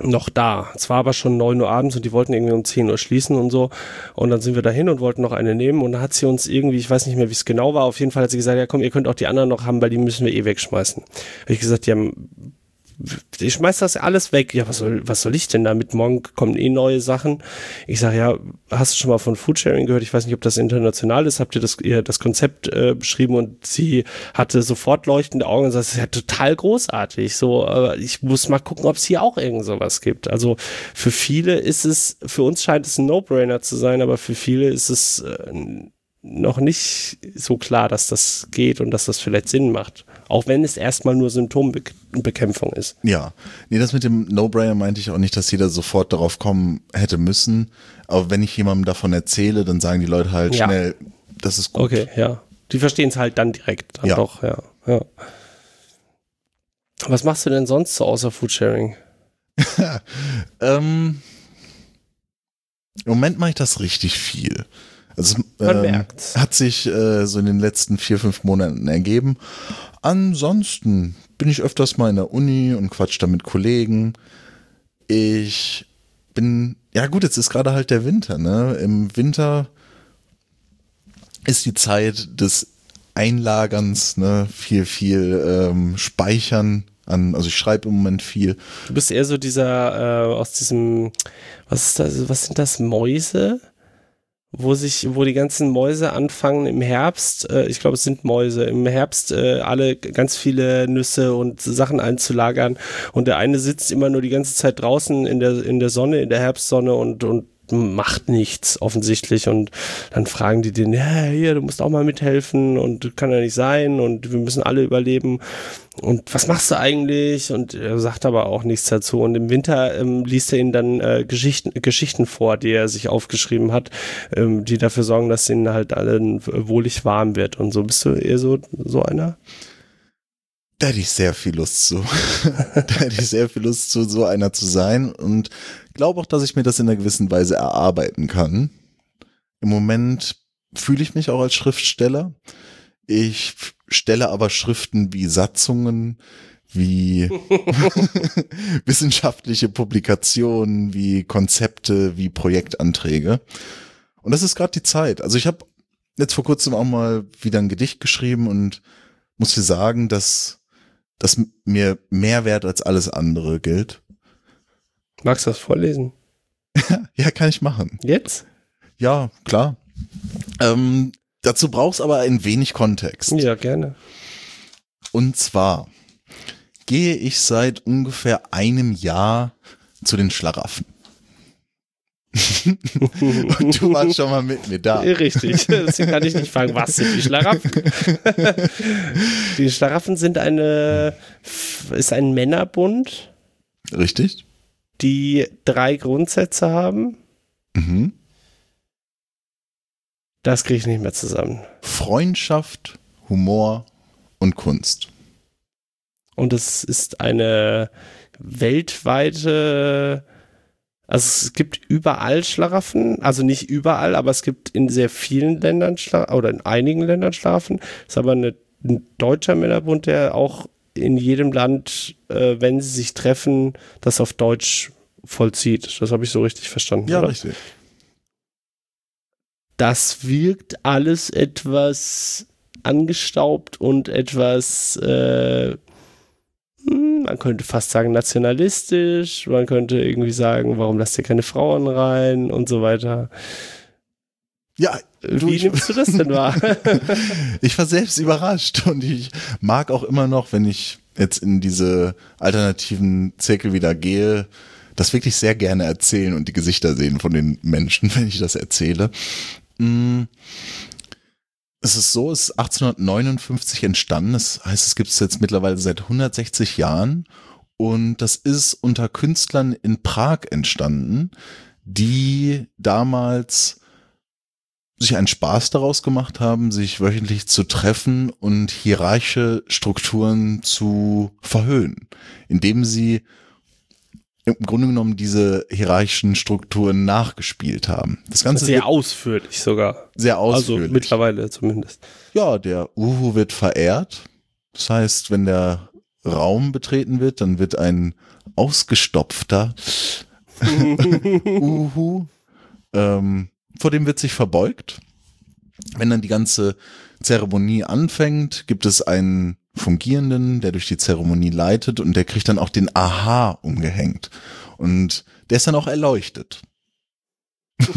noch da. Es war aber schon neun Uhr abends und die wollten irgendwie um zehn Uhr schließen und so. Und dann sind wir dahin und wollten noch eine nehmen. Und dann hat sie uns irgendwie, ich weiß nicht mehr, wie es genau war, auf jeden Fall hat sie gesagt, ja komm, ihr könnt auch die anderen noch haben, weil die müssen wir eh wegschmeißen. Habe ich gesagt, ja, ich schmeiß das alles weg. Ja, was soll, was soll ich denn damit? Morgen kommen eh neue Sachen. Ich sage, ja, hast du schon mal von Foodsharing gehört? Ich weiß nicht, ob das international ist. Habt ihr das, ihr das Konzept äh, beschrieben? Und sie hatte sofort leuchtende Augen und sagt, das ist ja total großartig. So, aber ich muss mal gucken, ob es hier auch irgend sowas gibt. Also für viele ist es, für uns scheint es ein No-Brainer zu sein, aber für viele ist es äh, noch nicht so klar, dass das geht und dass das vielleicht Sinn macht. Auch wenn es erstmal nur Symptombekämpfung ist. Ja, nee, das mit dem No-Brainer meinte ich auch nicht, dass jeder sofort darauf kommen hätte müssen. Aber wenn ich jemandem davon erzähle, dann sagen die Leute halt ja. schnell, das ist gut. Okay, ja. Die verstehen es halt dann direkt. Dann ja. doch, ja. ja. Was machst du denn sonst so außer Foodsharing? ähm, Im Moment mache ich das richtig viel. Also, ähm, hat sich äh, so in den letzten vier, fünf Monaten ergeben. Ansonsten bin ich öfters mal in der Uni und quatsch da mit Kollegen. Ich bin, ja gut, jetzt ist gerade halt der Winter, ne? Im Winter ist die Zeit des Einlagerns, ne? Viel, viel ähm, Speichern an, also ich schreibe im Moment viel. Du bist eher so dieser, äh, aus diesem, was ist das, was sind das, Mäuse? Wo sich, wo die ganzen Mäuse anfangen im Herbst, äh, ich glaube es sind Mäuse, im Herbst äh, alle ganz viele Nüsse und Sachen einzulagern. Und der eine sitzt immer nur die ganze Zeit draußen in der, in der Sonne, in der Herbstsonne und, und macht nichts offensichtlich und dann fragen die den, ja, hier, du musst auch mal mithelfen und kann ja nicht sein und wir müssen alle überleben und was machst du eigentlich? Und er sagt aber auch nichts dazu. Und im Winter ähm, liest er ihnen dann äh, Geschichten, Geschichten vor, die er sich aufgeschrieben hat, ähm, die dafür sorgen, dass ihnen halt allen wohlig warm wird. Und so bist du eher so, so einer? Da hätte ich sehr viel Lust zu. da hätte ich sehr viel Lust zu, so einer zu sein. Und glaube auch, dass ich mir das in einer gewissen Weise erarbeiten kann. Im Moment fühle ich mich auch als Schriftsteller. Ich stelle aber Schriften wie Satzungen, wie wissenschaftliche Publikationen, wie Konzepte, wie Projektanträge. Und das ist gerade die Zeit. Also ich habe jetzt vor kurzem auch mal wieder ein Gedicht geschrieben und muss dir sagen, dass das mir mehr wert als alles andere gilt. Magst du das vorlesen? ja, kann ich machen. Jetzt? Ja, klar. Ähm, dazu brauchst aber ein wenig Kontext. Ja, gerne. Und zwar gehe ich seit ungefähr einem Jahr zu den Schlaraffen. Und du warst schon mal mit mir da. Richtig. Deswegen kann ich nicht fragen, was sind die Schlaraffen? die Schlaraffen sind eine, ist ein Männerbund. Richtig. Die drei Grundsätze haben. Mhm. Das kriege ich nicht mehr zusammen. Freundschaft, Humor und Kunst. Und es ist eine weltweite also es gibt überall Schlaraffen, also nicht überall, aber es gibt in sehr vielen Ländern Schlaraffen, oder in einigen Ländern Schlaraffen. Es ist aber eine, ein deutscher Männerbund, der auch in jedem Land, äh, wenn sie sich treffen, das auf Deutsch vollzieht. Das habe ich so richtig verstanden. Ja, oder? richtig. Das wirkt alles etwas angestaubt und etwas äh, man könnte fast sagen nationalistisch, man könnte irgendwie sagen, warum lasst ihr keine Frauen rein und so weiter. Ja, du, wie nimmst du das denn wahr? ich war selbst überrascht und ich mag auch immer noch, wenn ich jetzt in diese alternativen Zirkel wieder gehe, das wirklich sehr gerne erzählen und die Gesichter sehen von den Menschen, wenn ich das erzähle. Es ist so, es ist 1859 entstanden. Das heißt, es gibt es jetzt mittlerweile seit 160 Jahren. Und das ist unter Künstlern in Prag entstanden, die damals sich einen Spaß daraus gemacht haben, sich wöchentlich zu treffen und hierarchische Strukturen zu verhöhnen, indem sie im Grunde genommen diese hierarchischen Strukturen nachgespielt haben. Das Ganze sehr ausführlich sogar. Sehr also ausführlich. Also mittlerweile zumindest. Ja, der Uhu wird verehrt. Das heißt, wenn der Raum betreten wird, dann wird ein ausgestopfter Uhu, ähm, vor dem wird sich verbeugt. Wenn dann die ganze Zeremonie anfängt, gibt es einen Fungierenden, der durch die Zeremonie leitet und der kriegt dann auch den Aha umgehängt. Und der ist dann auch erleuchtet.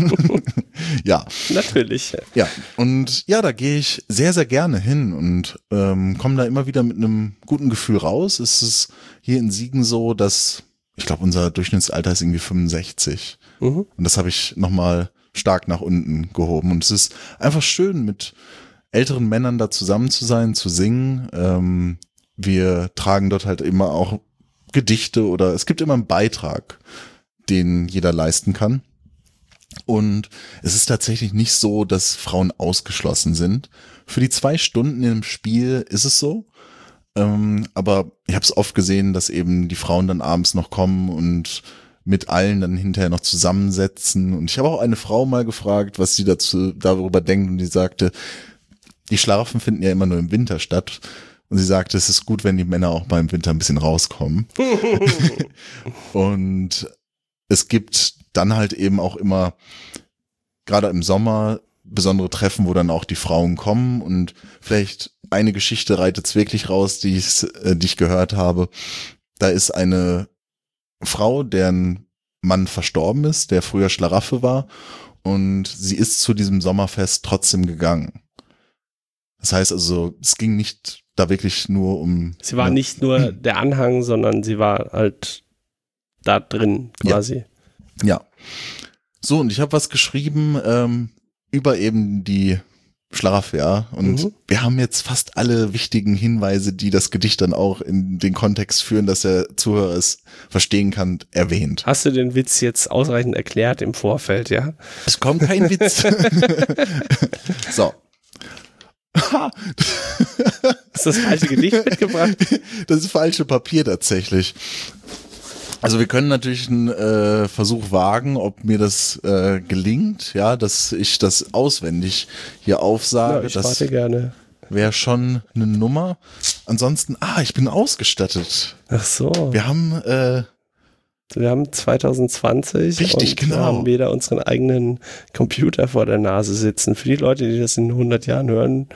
ja. Natürlich. Ja, und ja, da gehe ich sehr, sehr gerne hin und ähm, komme da immer wieder mit einem guten Gefühl raus. Es ist hier in Siegen so, dass ich glaube, unser Durchschnittsalter ist irgendwie 65. Mhm. Und das habe ich nochmal stark nach unten gehoben. Und es ist einfach schön, mit älteren Männern da zusammen zu sein, zu singen. Ähm, wir tragen dort halt immer auch Gedichte oder es gibt immer einen Beitrag, den jeder leisten kann. Und es ist tatsächlich nicht so, dass Frauen ausgeschlossen sind. Für die zwei Stunden im Spiel ist es so. Ähm, aber ich habe es oft gesehen, dass eben die Frauen dann abends noch kommen und mit allen dann hinterher noch zusammensetzen. Und ich habe auch eine Frau mal gefragt, was sie dazu darüber denkt, und die sagte, die Schlafen finden ja immer nur im Winter statt. Und sie sagte, es ist gut, wenn die Männer auch mal im Winter ein bisschen rauskommen. und es gibt dann halt eben auch immer, gerade im Sommer, besondere Treffen, wo dann auch die Frauen kommen und vielleicht eine Geschichte reitet es wirklich raus, die ich, äh, die ich gehört habe. Da ist eine Frau, deren Mann verstorben ist, der früher Schlaraffe war und sie ist zu diesem Sommerfest trotzdem gegangen. Das heißt also, es ging nicht da wirklich nur um. Sie war nicht nur der Anhang, sondern sie war halt da drin quasi. Ja. ja. So, und ich habe was geschrieben ähm, über eben die Schlaf, ja. Und mhm. wir haben jetzt fast alle wichtigen Hinweise, die das Gedicht dann auch in den Kontext führen, dass der Zuhörer es verstehen kann, erwähnt. Hast du den Witz jetzt ausreichend erklärt im Vorfeld, ja? Es kommt kein Witz. so, Ist das falsche Gedicht mitgebracht? Das ist falsche Papier tatsächlich. Also wir können natürlich einen äh, Versuch wagen, ob mir das äh, gelingt, ja, dass ich das auswendig hier aufsage. Ja, ich das warte gerne. Wäre schon eine Nummer. Ansonsten, ah, ich bin ausgestattet. Ach so. Wir haben äh, wir haben 2020 Richtig, und genau. haben wieder unseren eigenen Computer vor der Nase sitzen. Für die Leute, die das in 100 Jahren hören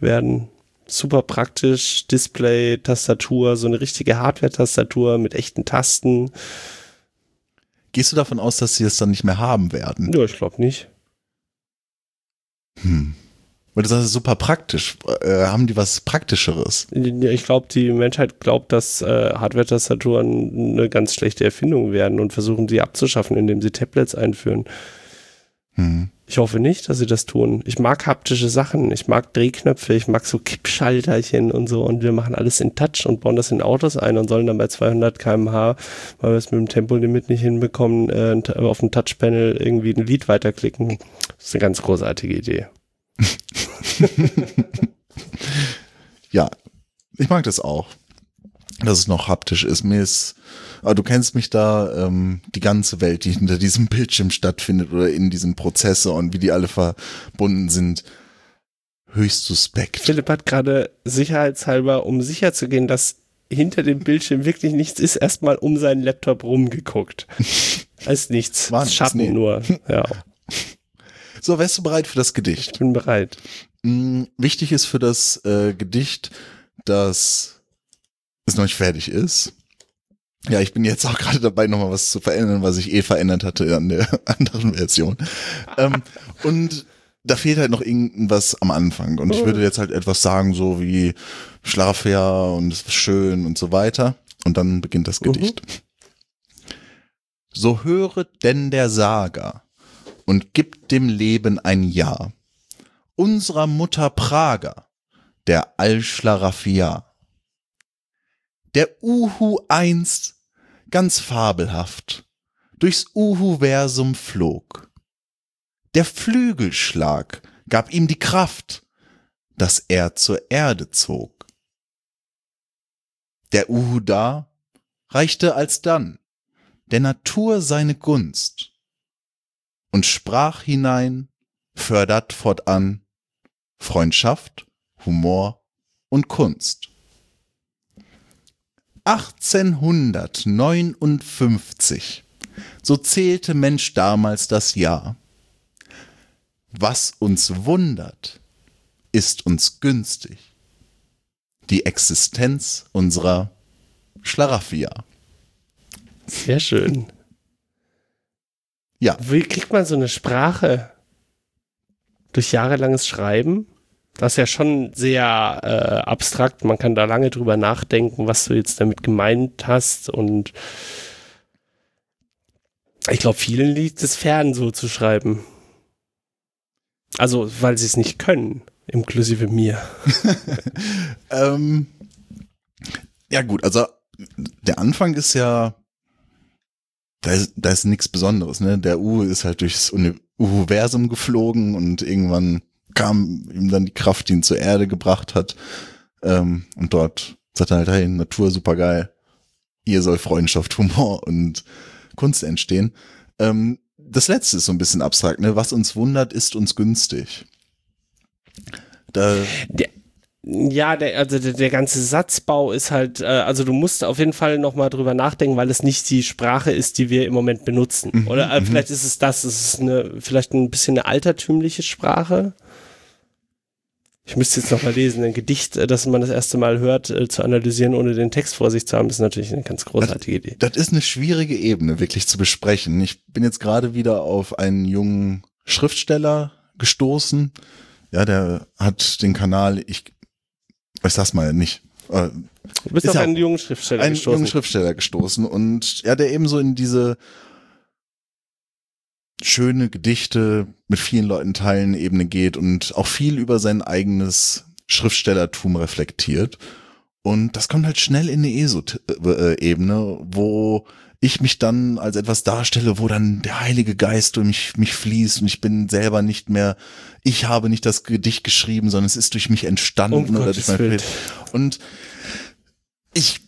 werden, super praktisch. Display, Tastatur, so eine richtige Hardware-Tastatur mit echten Tasten. Gehst du davon aus, dass sie es dann nicht mehr haben werden? Ja, ich glaube nicht. Hm. Weil du sagst, super praktisch. Äh, haben die was Praktischeres? Ich glaube, die Menschheit glaubt, dass äh, Hardware-Tastaturen eine ganz schlechte Erfindung werden und versuchen sie abzuschaffen, indem sie Tablets einführen. Hm. Ich hoffe nicht, dass sie das tun. Ich mag haptische Sachen. Ich mag Drehknöpfe. Ich mag so Kippschalterchen und so. Und wir machen alles in Touch und bauen das in Autos ein und sollen dann bei 200 km/h, weil wir es mit dem Tempolimit nicht hinbekommen, äh, auf dem Touchpanel irgendwie ein Lied weiterklicken. Das ist eine ganz großartige Idee. ja, ich mag das auch, dass es noch haptisch ist. Mir ist, aber du kennst mich da, ähm, die ganze Welt, die hinter diesem Bildschirm stattfindet oder in diesem Prozessor und wie die alle verbunden sind, höchst suspekt. Philipp hat gerade sicherheitshalber, um sicher zu gehen, dass hinter dem Bildschirm wirklich nichts ist, erstmal um seinen Laptop rumgeguckt. Als nichts. War Schatten nee. nur. Ja. So, wärst du bereit für das Gedicht? Ich bin bereit. Mm, wichtig ist für das äh, Gedicht, dass es noch nicht fertig ist. Ja, ich bin jetzt auch gerade dabei, nochmal was zu verändern, was ich eh verändert hatte an der anderen Version. ähm, und da fehlt halt noch irgendwas am Anfang. Und ich würde jetzt halt etwas sagen, so wie Schlaf ja und es ist schön und so weiter. Und dann beginnt das Gedicht. So höret denn der Sager und gibt dem Leben ein Ja. Unserer Mutter Prager, der Al-Schlaraffia. Der Uhu einst ganz fabelhaft durchs Uhu-Versum flog. Der Flügelschlag gab ihm die Kraft, dass er zur Erde zog. Der Uhu da reichte alsdann der Natur seine Gunst und sprach hinein, fördert fortan Freundschaft, Humor und Kunst. 1859, so zählte Mensch damals das Jahr. Was uns wundert, ist uns günstig. Die Existenz unserer Schlaraffia. Sehr schön. Ja. Wie kriegt man so eine Sprache? Durch jahrelanges Schreiben? Das ist ja schon sehr äh, abstrakt. Man kann da lange drüber nachdenken, was du jetzt damit gemeint hast. Und ich glaube, vielen liegt es fern, so zu schreiben. Also, weil sie es nicht können, inklusive mir. ähm, ja, gut, also der Anfang ist ja, da ist, da ist nichts Besonderes, ne? Der U ist halt durchs Universum geflogen und irgendwann kam ihm dann die Kraft, die ihn zur Erde gebracht hat. Ähm, und dort sagt er halt, hey, Natur super geil. Hier soll Freundschaft, Humor und Kunst entstehen. Ähm, das letzte ist so ein bisschen abstrakt, ne? Was uns wundert, ist uns günstig. Da der, ja, der, also der, der, ganze Satzbau ist halt, äh, also du musst auf jeden Fall nochmal drüber nachdenken, weil es nicht die Sprache ist, die wir im Moment benutzen. Mhm, Oder äh, mhm. vielleicht ist es das, es ist eine, vielleicht ein bisschen eine altertümliche Sprache. Ich müsste jetzt nochmal lesen, ein Gedicht, äh, das man das erste Mal hört, äh, zu analysieren, ohne den Text vor sich zu haben, ist natürlich eine ganz großartige das, Idee. Das ist eine schwierige Ebene, wirklich zu besprechen. Ich bin jetzt gerade wieder auf einen jungen Schriftsteller gestoßen. Ja, der hat den Kanal, ich ich sag's mal nicht. Äh, du bist auf einen jungen Schriftsteller einen gestoßen. Einen jungen Schriftsteller gestoßen und ja, der eben so in diese schöne Gedichte mit vielen Leuten teilen Ebene geht und auch viel über sein eigenes Schriftstellertum reflektiert. Und das kommt halt schnell in eine ESO-Ebene, wo ich mich dann als etwas darstelle, wo dann der Heilige Geist durch mich, mich fließt und ich bin selber nicht mehr, ich habe nicht das Gedicht geschrieben, sondern es ist durch mich entstanden oh, oder durch mein Bild. Und ich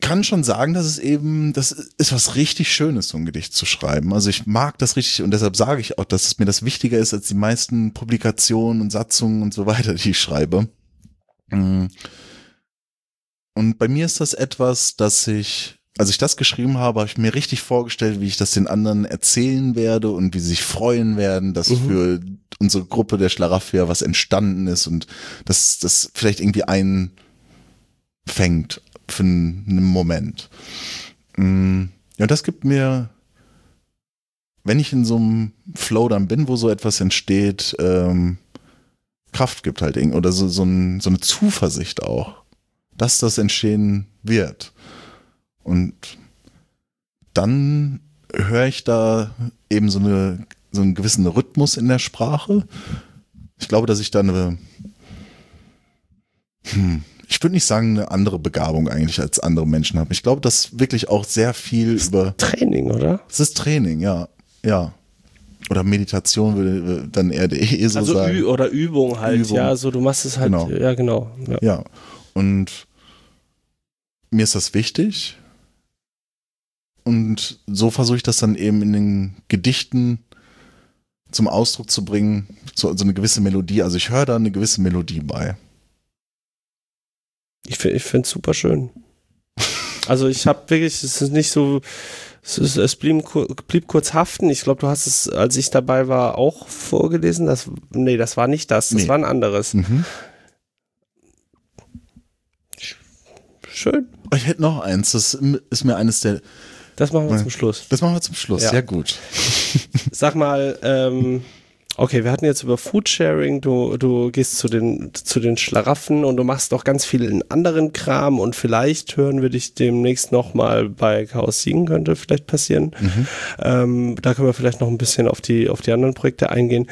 kann schon sagen, dass es eben, das ist was richtig Schönes, so ein Gedicht zu schreiben. Also ich mag das richtig und deshalb sage ich auch, dass es mir das wichtiger ist als die meisten Publikationen und Satzungen und so weiter, die ich schreibe. Mm. Und bei mir ist das etwas, dass ich als ich das geschrieben habe, habe ich mir richtig vorgestellt, wie ich das den anderen erzählen werde und wie sie sich freuen werden, dass mhm. für unsere Gruppe der Schlaraffia was entstanden ist und dass das vielleicht irgendwie einfängt für einen Moment. Mm, ja, das gibt mir, wenn ich in so einem Flow dann bin, wo so etwas entsteht, ähm, Kraft gibt halt irgendwie oder so, so, ein, so eine Zuversicht auch, dass das entstehen wird. Und dann höre ich da eben so, eine, so einen gewissen Rhythmus in der Sprache. Ich glaube, dass ich da eine, hm, ich würde nicht sagen, eine andere Begabung eigentlich als andere Menschen habe. Ich glaube, dass wirklich auch sehr viel das über. Training, oder? Es ist Training, ja. Ja. Oder Meditation würde dann eher eh so also sagen. Oder Übung halt, Übung. ja. So, du machst es halt, genau. ja, genau. Ja. ja. Und mir ist das wichtig. Und so versuche ich das dann eben in den Gedichten zum Ausdruck zu bringen, so, so eine gewisse Melodie. Also ich höre da eine gewisse Melodie bei. Ich, ich finde es super schön. Also ich habe wirklich, es ist nicht so, es, ist, es blieb, blieb, kurz haften. Ich glaube, du hast es, als ich dabei war, auch vorgelesen. Das, nee, das war nicht das, das nee. war ein anderes. Mhm. Schön. Ich hätte noch eins, das ist mir eines der. Das machen wir zum Schluss. Das machen wir zum Schluss, ja, ja gut. Sag mal, ähm, Okay, wir hatten jetzt über Foodsharing, du, du gehst zu den, zu den Schlaraffen und du machst auch ganz viel in anderen Kram und vielleicht hören wir dich demnächst nochmal bei Chaos Siegen, könnte vielleicht passieren. Mhm. Ähm, da können wir vielleicht noch ein bisschen auf die, auf die anderen Projekte eingehen.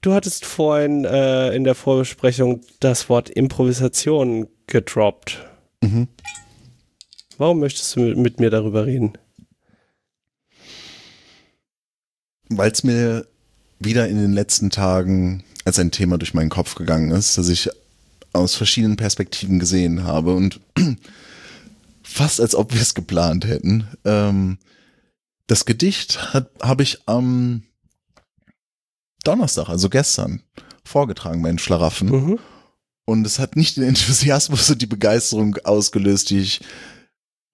Du hattest vorhin äh, in der Vorbesprechung das Wort Improvisation gedroppt. Mhm. Warum möchtest du mit mir darüber reden? weil es mir wieder in den letzten Tagen als ein Thema durch meinen Kopf gegangen ist, dass ich aus verschiedenen Perspektiven gesehen habe und fast als ob wir es geplant hätten. Ähm, das Gedicht habe ich am Donnerstag, also gestern, vorgetragen bei den Schlaraffen. Mhm. Und es hat nicht den Enthusiasmus und die Begeisterung ausgelöst, die ich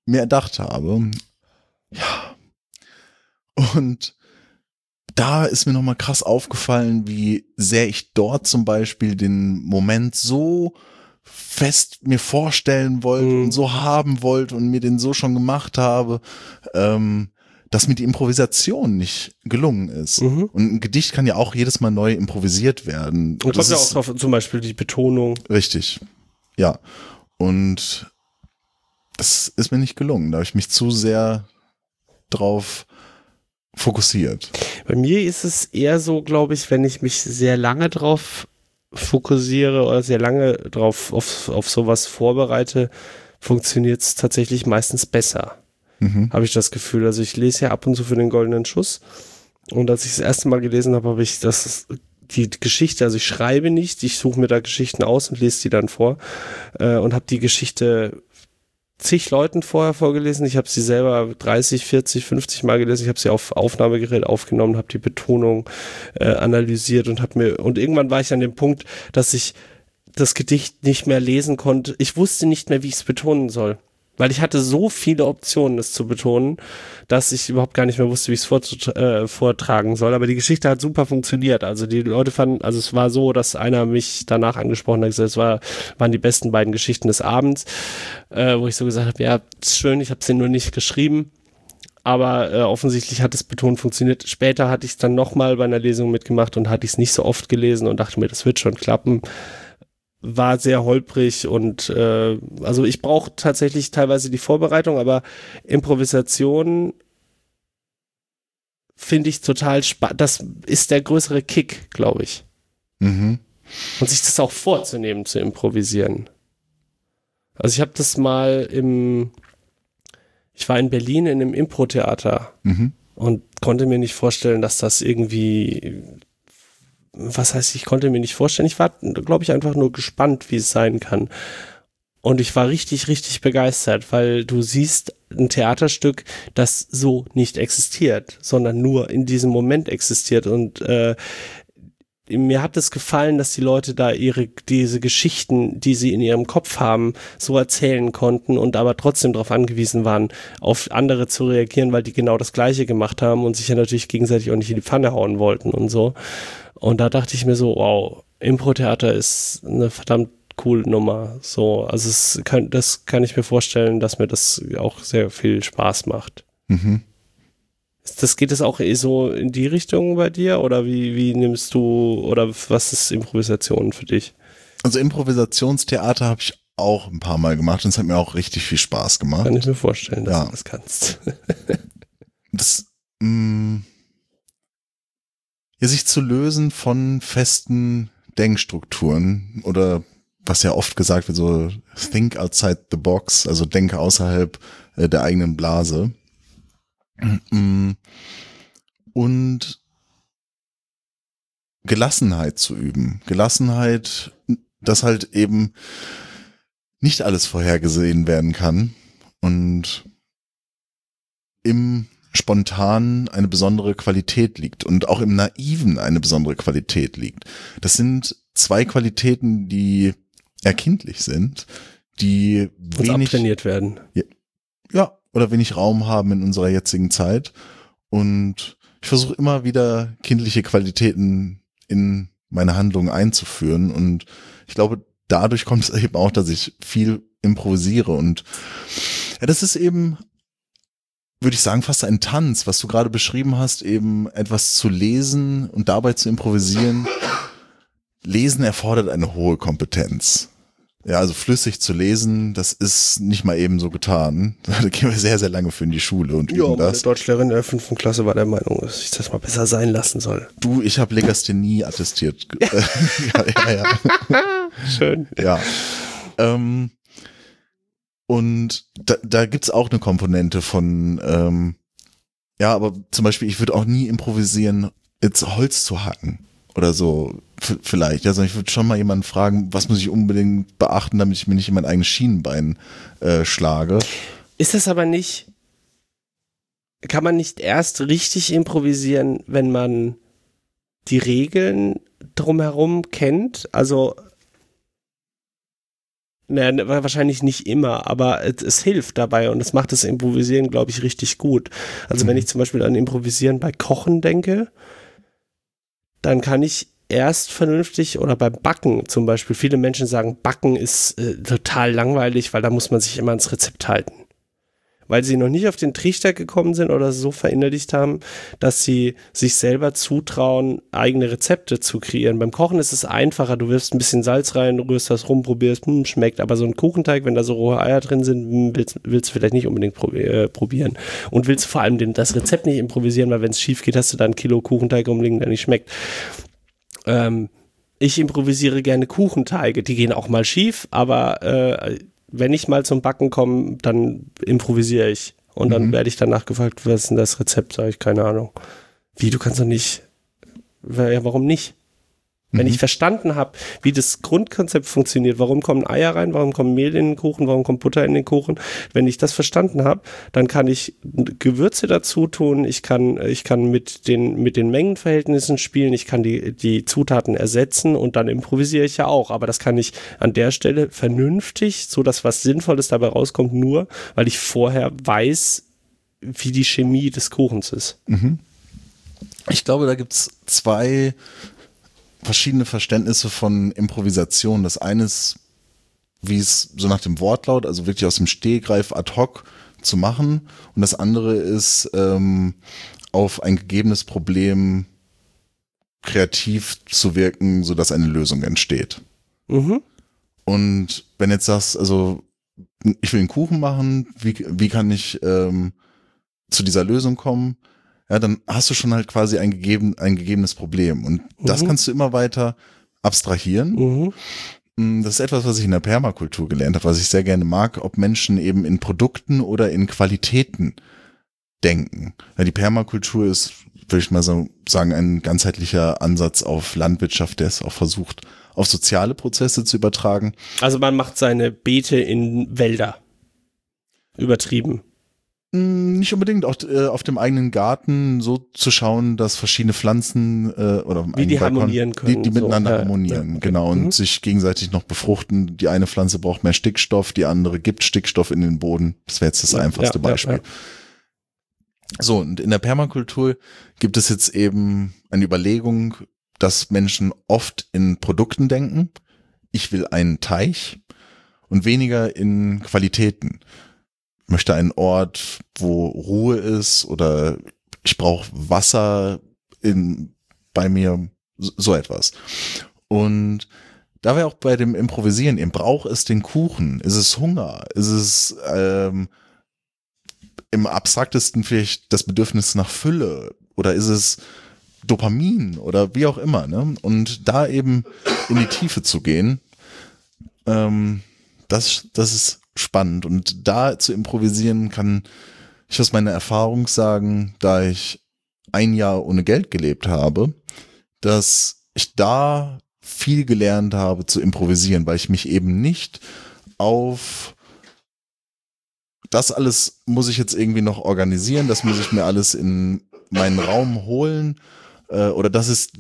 mir erdacht habe. Ja. Und da ist mir nochmal krass aufgefallen, wie sehr ich dort zum Beispiel den Moment so fest mir vorstellen wollte mhm. und so haben wollte und mir den so schon gemacht habe, ähm, dass mir die Improvisation nicht gelungen ist. Mhm. Und ein Gedicht kann ja auch jedes Mal neu improvisiert werden. Und das kommt ja auch drauf, zum Beispiel die Betonung. Richtig. Ja. Und das ist mir nicht gelungen. Da habe ich mich zu sehr drauf fokussiert? Bei mir ist es eher so, glaube ich, wenn ich mich sehr lange drauf fokussiere oder sehr lange drauf auf, auf sowas vorbereite, funktioniert es tatsächlich meistens besser. Mhm. Habe ich das Gefühl. Also ich lese ja ab und zu für den goldenen Schuss. Und als ich das erste Mal gelesen habe, habe ich das die Geschichte, also ich schreibe nicht, ich suche mir da Geschichten aus und lese die dann vor äh, und habe die Geschichte zig Leuten vorher vorgelesen. Ich habe sie selber 30, 40, 50 Mal gelesen. Ich habe sie auf Aufnahmegerät aufgenommen, habe die Betonung äh, analysiert und habe mir und irgendwann war ich an dem Punkt, dass ich das Gedicht nicht mehr lesen konnte. Ich wusste nicht mehr, wie ich es betonen soll. Weil ich hatte so viele Optionen, es zu betonen, dass ich überhaupt gar nicht mehr wusste, wie ich es äh, vortragen soll. Aber die Geschichte hat super funktioniert. Also die Leute fanden, also es war so, dass einer mich danach angesprochen hat, gesagt, es war, waren die besten beiden Geschichten des Abends, äh, wo ich so gesagt habe, ja, ist schön, ich habe sie nur nicht geschrieben. Aber äh, offensichtlich hat es betont funktioniert. Später hatte ich es dann nochmal bei einer Lesung mitgemacht und hatte ich es nicht so oft gelesen und dachte mir, das wird schon klappen war sehr holprig und äh, also ich brauche tatsächlich teilweise die Vorbereitung, aber Improvisation finde ich total spannend. Das ist der größere Kick, glaube ich. Mhm. Und sich das auch vorzunehmen, zu improvisieren. Also ich habe das mal im, ich war in Berlin in einem Impro-Theater mhm. und konnte mir nicht vorstellen, dass das irgendwie was heißt, ich konnte mir nicht vorstellen. Ich war, glaube ich, einfach nur gespannt, wie es sein kann. Und ich war richtig, richtig begeistert, weil du siehst ein Theaterstück, das so nicht existiert, sondern nur in diesem Moment existiert. Und äh, mir hat es gefallen, dass die Leute da ihre diese Geschichten, die sie in ihrem Kopf haben, so erzählen konnten und aber trotzdem darauf angewiesen waren, auf andere zu reagieren, weil die genau das Gleiche gemacht haben und sich ja natürlich gegenseitig auch nicht in die Pfanne hauen wollten und so. Und da dachte ich mir so, wow, Impro-Theater ist eine verdammt coole Nummer. So, also es kann, das kann ich mir vorstellen, dass mir das auch sehr viel Spaß macht. Mhm. Das geht es auch eh so in die Richtung bei dir oder wie, wie nimmst du oder was ist Improvisation für dich? Also Improvisationstheater habe ich auch ein paar Mal gemacht und es hat mir auch richtig viel Spaß gemacht. Kann ich mir vorstellen, dass ja. du das kannst. das mh, mm, ja, sich zu lösen von festen Denkstrukturen oder was ja oft gesagt wird, so think outside the box, also denke außerhalb äh, der eigenen Blase. Mm. Und Gelassenheit zu üben. Gelassenheit, dass halt eben nicht alles vorhergesehen werden kann und im spontan eine besondere Qualität liegt und auch im Naiven eine besondere Qualität liegt. Das sind zwei Qualitäten, die erkindlich sind, die und wenig trainiert werden. Ja, ja, oder wenig Raum haben in unserer jetzigen Zeit. Und ich versuche immer wieder kindliche Qualitäten in meine Handlungen einzuführen. Und ich glaube, dadurch kommt es eben auch, dass ich viel improvisiere. Und ja, das ist eben, würde ich sagen, fast ein Tanz, was du gerade beschrieben hast, eben etwas zu lesen und dabei zu improvisieren. Lesen erfordert eine hohe Kompetenz. Ja, also flüssig zu lesen, das ist nicht mal eben so getan. Da gehen wir sehr, sehr lange für in die Schule und üben Ja, meine das. Deutschlehrerin in der fünften Klasse war der Meinung, dass ich das mal besser sein lassen soll. Du, ich habe Legasthenie attestiert. ja, ja, ja. Schön. ja. Ähm, und da, da gibt's auch eine Komponente von, ähm, ja, aber zum Beispiel, ich würde auch nie improvisieren, jetzt Holz zu hacken oder so, vielleicht. Also ich würde schon mal jemanden fragen, was muss ich unbedingt beachten, damit ich mir nicht in mein eigenes Schienenbein äh, schlage. Ist das aber nicht, kann man nicht erst richtig improvisieren, wenn man die Regeln drumherum kennt? Also, naja, wahrscheinlich nicht immer, aber es, es hilft dabei und es macht das Improvisieren, glaube ich, richtig gut. Also, wenn Mhm. ich zum Beispiel an Improvisieren bei Kochen denke, dann kann ich erst vernünftig oder beim Backen zum Beispiel, viele Menschen sagen, Backen ist äh, total langweilig, weil da muss man sich immer ans Rezept halten. Weil sie noch nicht auf den Trichter gekommen sind oder so verinnerlicht haben, dass sie sich selber zutrauen, eigene Rezepte zu kreieren. Beim Kochen ist es einfacher, du wirfst ein bisschen Salz rein, rührst das rum, probierst, hm, schmeckt. Aber so ein Kuchenteig, wenn da so rohe Eier drin sind, hm, willst, willst du vielleicht nicht unbedingt äh, probieren. Und willst vor allem den, das Rezept nicht improvisieren, weil wenn es schief geht, hast du da ein Kilo Kuchenteig rumliegen, der nicht schmeckt. Ähm, ich improvisiere gerne Kuchenteige. Die gehen auch mal schief, aber äh, wenn ich mal zum Backen komme, dann improvisiere ich. Und dann Mhm. werde ich danach gefragt, was ist denn das Rezept? Sag ich, keine Ahnung. Wie, du kannst doch nicht. Ja, warum nicht? Wenn Mhm. ich verstanden habe, wie das Grundkonzept funktioniert, warum kommen Eier rein, warum kommen Mehl in den Kuchen, warum kommt Butter in den Kuchen, wenn ich das verstanden habe, dann kann ich Gewürze dazu tun, ich kann, ich kann mit den, mit den Mengenverhältnissen spielen, ich kann die, die Zutaten ersetzen und dann improvisiere ich ja auch. Aber das kann ich an der Stelle vernünftig, so dass was Sinnvolles dabei rauskommt, nur weil ich vorher weiß, wie die Chemie des Kuchens ist. Ich glaube, da gibt's zwei verschiedene Verständnisse von Improvisation. Das eine ist, wie es so nach dem Wortlaut, also wirklich aus dem Stehgreif ad hoc zu machen. Und das andere ist, ähm, auf ein gegebenes Problem kreativ zu wirken, sodass eine Lösung entsteht. Mhm. Und wenn jetzt sagst, also ich will einen Kuchen machen, wie, wie kann ich ähm, zu dieser Lösung kommen? Ja, dann hast du schon halt quasi ein, gegeben, ein gegebenes Problem. Und das Mhm. kannst du immer weiter abstrahieren. Mhm. Mm, Das ist etwas, was ich in der Permakultur gelernt habe, was ich sehr gerne mag, ob Menschen eben in Produkten oder in Qualitäten denken. Ja, die Permakultur ist, würde ich mal so sagen, ein ganzheitlicher Ansatz auf Landwirtschaft, der es auch versucht, auf soziale Prozesse zu übertragen. Also man macht seine Beete in Wälder. Übertrieben. Mm, Nicht unbedingt auch äh, auf dem eigenen Garten so zu schauen, dass verschiedene Pflanzen äh, oder Wie die eigenen Balkon, harmonieren können, die, die so. miteinander Ja, harmonieren, ja, okay. genau und Mhm. sich gegenseitig noch befruchten. Die eine Pflanze braucht mehr Stickstoff, die andere gibt Stickstoff in den Boden. Das wäre jetzt das Ja, einfachste ja, Beispiel. So und in der Permakultur gibt es jetzt eben eine Überlegung, dass Menschen oft in Produkten denken. Ich will einen Teich und weniger in Qualitäten möchte einen Ort, wo Ruhe ist oder ich brauche Wasser in, bei mir, so, etwas. Und da wäre auch bei dem Improvisieren, eben braucht es den Kuchen? Ist es Hunger? Ist es ähm, im abstraktesten vielleicht das Bedürfnis nach Fülle? Oder ist es Dopamin oder wie auch immer? Ne? Und da eben in die Tiefe zu gehen, ähm, das, das ist spannend. Und da zu improvisieren kann ich aus meiner Erfahrung sagen, da ich ein Jahr ohne Geld gelebt habe, dass ich da viel gelernt habe zu improvisieren, weil ich mich eben nicht auf das alles muss ich jetzt irgendwie noch organisieren, das muss ich mir alles in meinen Raum holen äh, oder das ist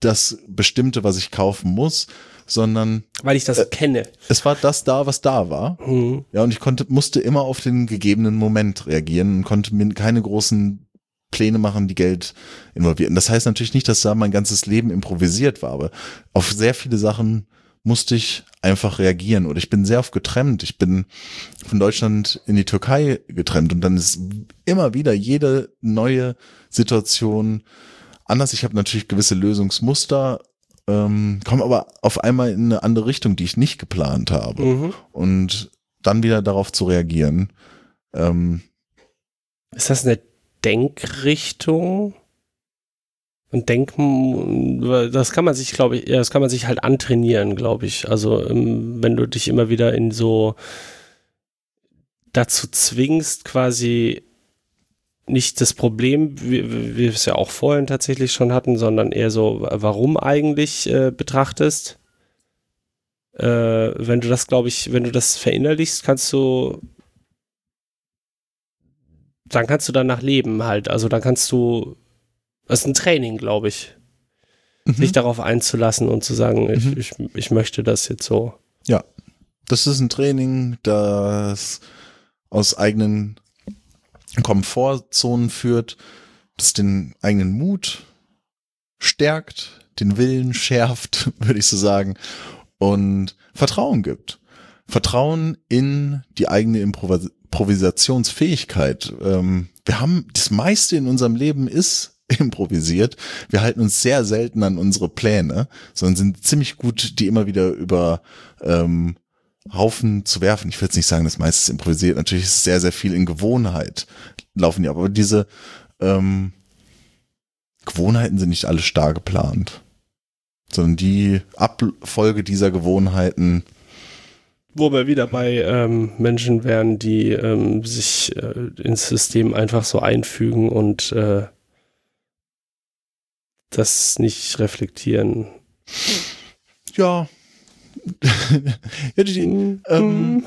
das Bestimmte, was ich kaufen muss, sondern Weil ich das Äh, kenne. es war das da, was da war. Mhm. Ja, und ich konnte, musste immer auf den gegebenen Moment reagieren und konnte mir keine großen Pläne machen, die Geld involvieren. Das heißt natürlich nicht, dass da mein ganzes Leben improvisiert war, aber auf sehr viele Sachen musste ich einfach reagieren oder ich bin sehr oft getrennt. Ich bin von Deutschland in die Türkei getrennt und dann ist immer wieder jede neue Situation anders. Ich habe natürlich gewisse Lösungsmuster, ähm, komme aber auf einmal in eine andere Richtung, die ich nicht geplant habe. Mhm. Und dann wieder darauf zu reagieren. Ähm, Ist das eine Denkrichtung? Und denken, das kann man sich, glaube ich, ja, das kann man sich halt antrainieren, glaube ich. Also, ähm, wenn du dich immer wieder in so dazu zwingst, quasi nicht das Problem, wie wir es ja auch vorhin tatsächlich schon hatten, sondern eher so, warum eigentlich äh, betrachtest. Äh, wenn du das, glaube ich, wenn du das verinnerlichst, kannst du dann kannst du danach leben halt. Also dann kannst du, das ist ein Training, glaube ich, sich darauf einzulassen und zu sagen, ich, Mhm. ich, ich möchte das jetzt so. Ja, das ist ein Training, das aus eigenen Komfortzonen führt, das den eigenen Mut stärkt, den Willen schärft, würde ich so sagen, und Vertrauen gibt. Vertrauen in die eigene Improvis Improvisationsfähigkeit. Ähm, wir haben, das meiste in unserem Leben ist improvisiert. Wir halten uns sehr selten an unsere Pläne, sondern sind ziemlich gut, die immer wieder über ähm, Haufen zu werfen. Ich will jetzt nicht sagen, das meiste ist improvisiert. Natürlich ist es sehr, sehr viel in Gewohnheit laufen die, ab. aber diese ähm, Gewohnheiten sind nicht alle starr geplant, sondern die Abfolge dieser Gewohnheiten Wo wir wieder bei ähm, Menschen wären, die ähm, sich äh, ins System einfach so einfügen und äh, das nicht reflektieren. Ja. ähm,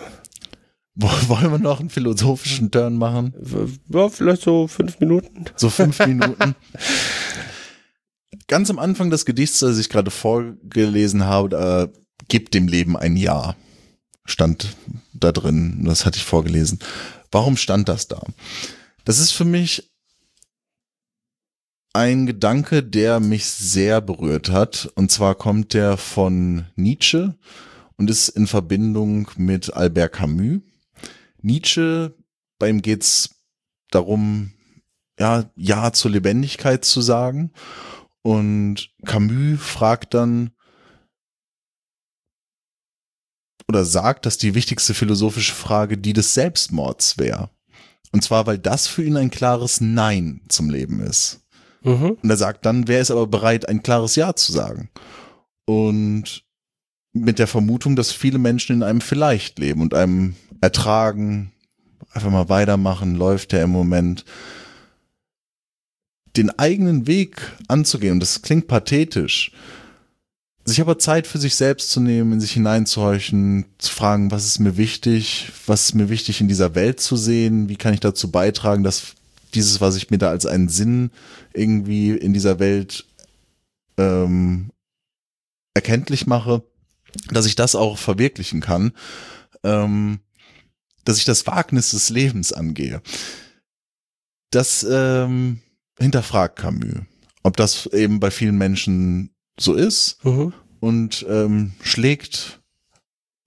wo- wollen wir noch einen philosophischen Turn machen? Ja, vielleicht so fünf Minuten. So fünf Minuten. Ganz am Anfang des Gedichts, das ich gerade vorgelesen habe, da gibt dem Leben ein Ja. Stand da drin. Das hatte ich vorgelesen. Warum stand das da? Das ist für mich ein Gedanke, der mich sehr berührt hat. Und zwar kommt der von Nietzsche und ist in Verbindung mit Albert Camus. Nietzsche, bei ihm geht's darum, ja, Ja zur Lebendigkeit zu sagen. Und Camus fragt dann oder sagt, dass die wichtigste philosophische Frage die des Selbstmords wäre. Und zwar, weil das für ihn ein klares Nein zum Leben ist. Mhm. Und er sagt dann, wer ist aber bereit, ein klares Ja zu sagen? Und mit der Vermutung, dass viele Menschen in einem vielleicht leben und einem ertragen, einfach mal weitermachen, läuft der im Moment. Den eigenen Weg anzugehen, und das klingt pathetisch, sich aber Zeit für sich selbst zu nehmen, in sich hineinzuhorchen, zu fragen, was ist mir wichtig, was ist mir wichtig in dieser Welt zu sehen, wie kann ich dazu beitragen, dass dieses, was ich mir da als einen Sinn irgendwie in dieser Welt ähm, erkenntlich mache, dass ich das auch verwirklichen kann, ähm, dass ich das Wagnis des Lebens angehe. Das ähm, hinterfragt Camus, ob das eben bei vielen Menschen so ist Mhm. und ähm, schlägt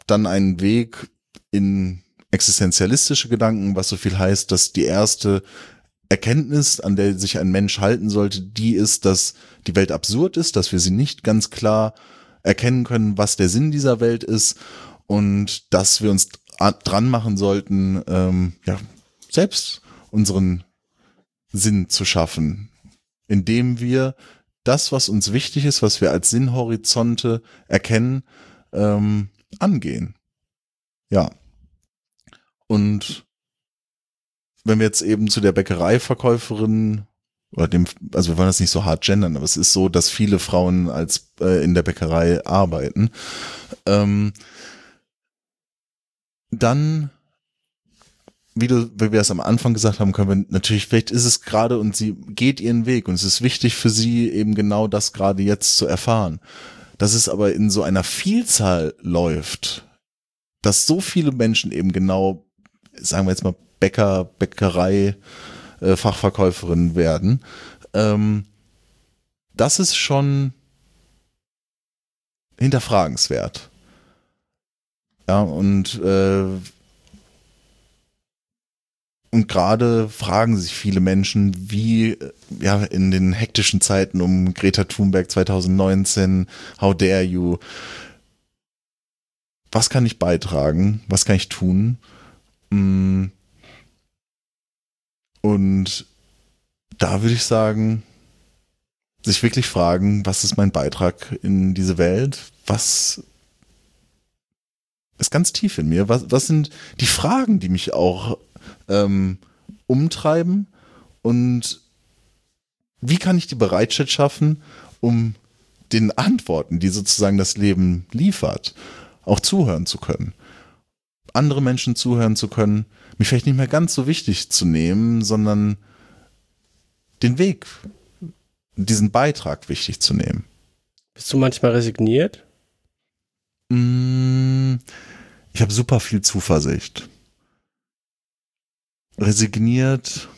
dann einen Weg in existenzialistische Gedanken, was so viel heißt, dass die erste Erkenntnis, an der sich ein Mensch halten sollte, die ist, dass die Welt absurd ist, dass wir sie nicht ganz klar erkennen können, was der Sinn dieser Welt ist und dass wir uns dran machen sollten, ähm, ja, selbst unseren Sinn zu schaffen, indem wir das, was uns wichtig ist, was wir als Sinnhorizonte erkennen, ähm, angehen. Ja. Und wenn wir jetzt eben zu der Bäckereiverkäuferin oder dem, also wir wollen das nicht so hart gendern, aber es ist so, dass viele Frauen als äh, in der Bäckerei arbeiten, ähm, dann wie, du, wie wir es am Anfang gesagt haben, können wir natürlich, vielleicht ist es gerade und sie geht ihren Weg und es ist wichtig für sie eben genau das gerade jetzt zu erfahren. Dass es aber in so einer Vielzahl läuft, dass so viele Menschen eben genau, sagen wir jetzt mal Bäcker, Bäckerei, äh, Fachverkäuferin werden, ähm, das ist schon hinterfragenswert. Ja, und äh, und gerade fragen sich viele Menschen, wie äh, ja in den hektischen Zeiten um Greta Thunberg 2019, How dare you? Was kann ich beitragen? Was kann ich tun? Mm. Und da würde ich sagen, sich wirklich fragen, was ist mein Beitrag in diese Welt? Was ist ganz tief in mir? Was, was sind die Fragen, die mich auch ähm, umtreiben? Und wie kann ich die Bereitschaft schaffen, um den Antworten, die sozusagen das Leben liefert, auch zuhören zu können? Andere Menschen zuhören zu können, mich vielleicht nicht mehr ganz so wichtig zu nehmen, sondern den Weg, diesen Beitrag wichtig zu nehmen. Bist du manchmal resigniert? Mm, ich habe super viel Zuversicht. Resigniert.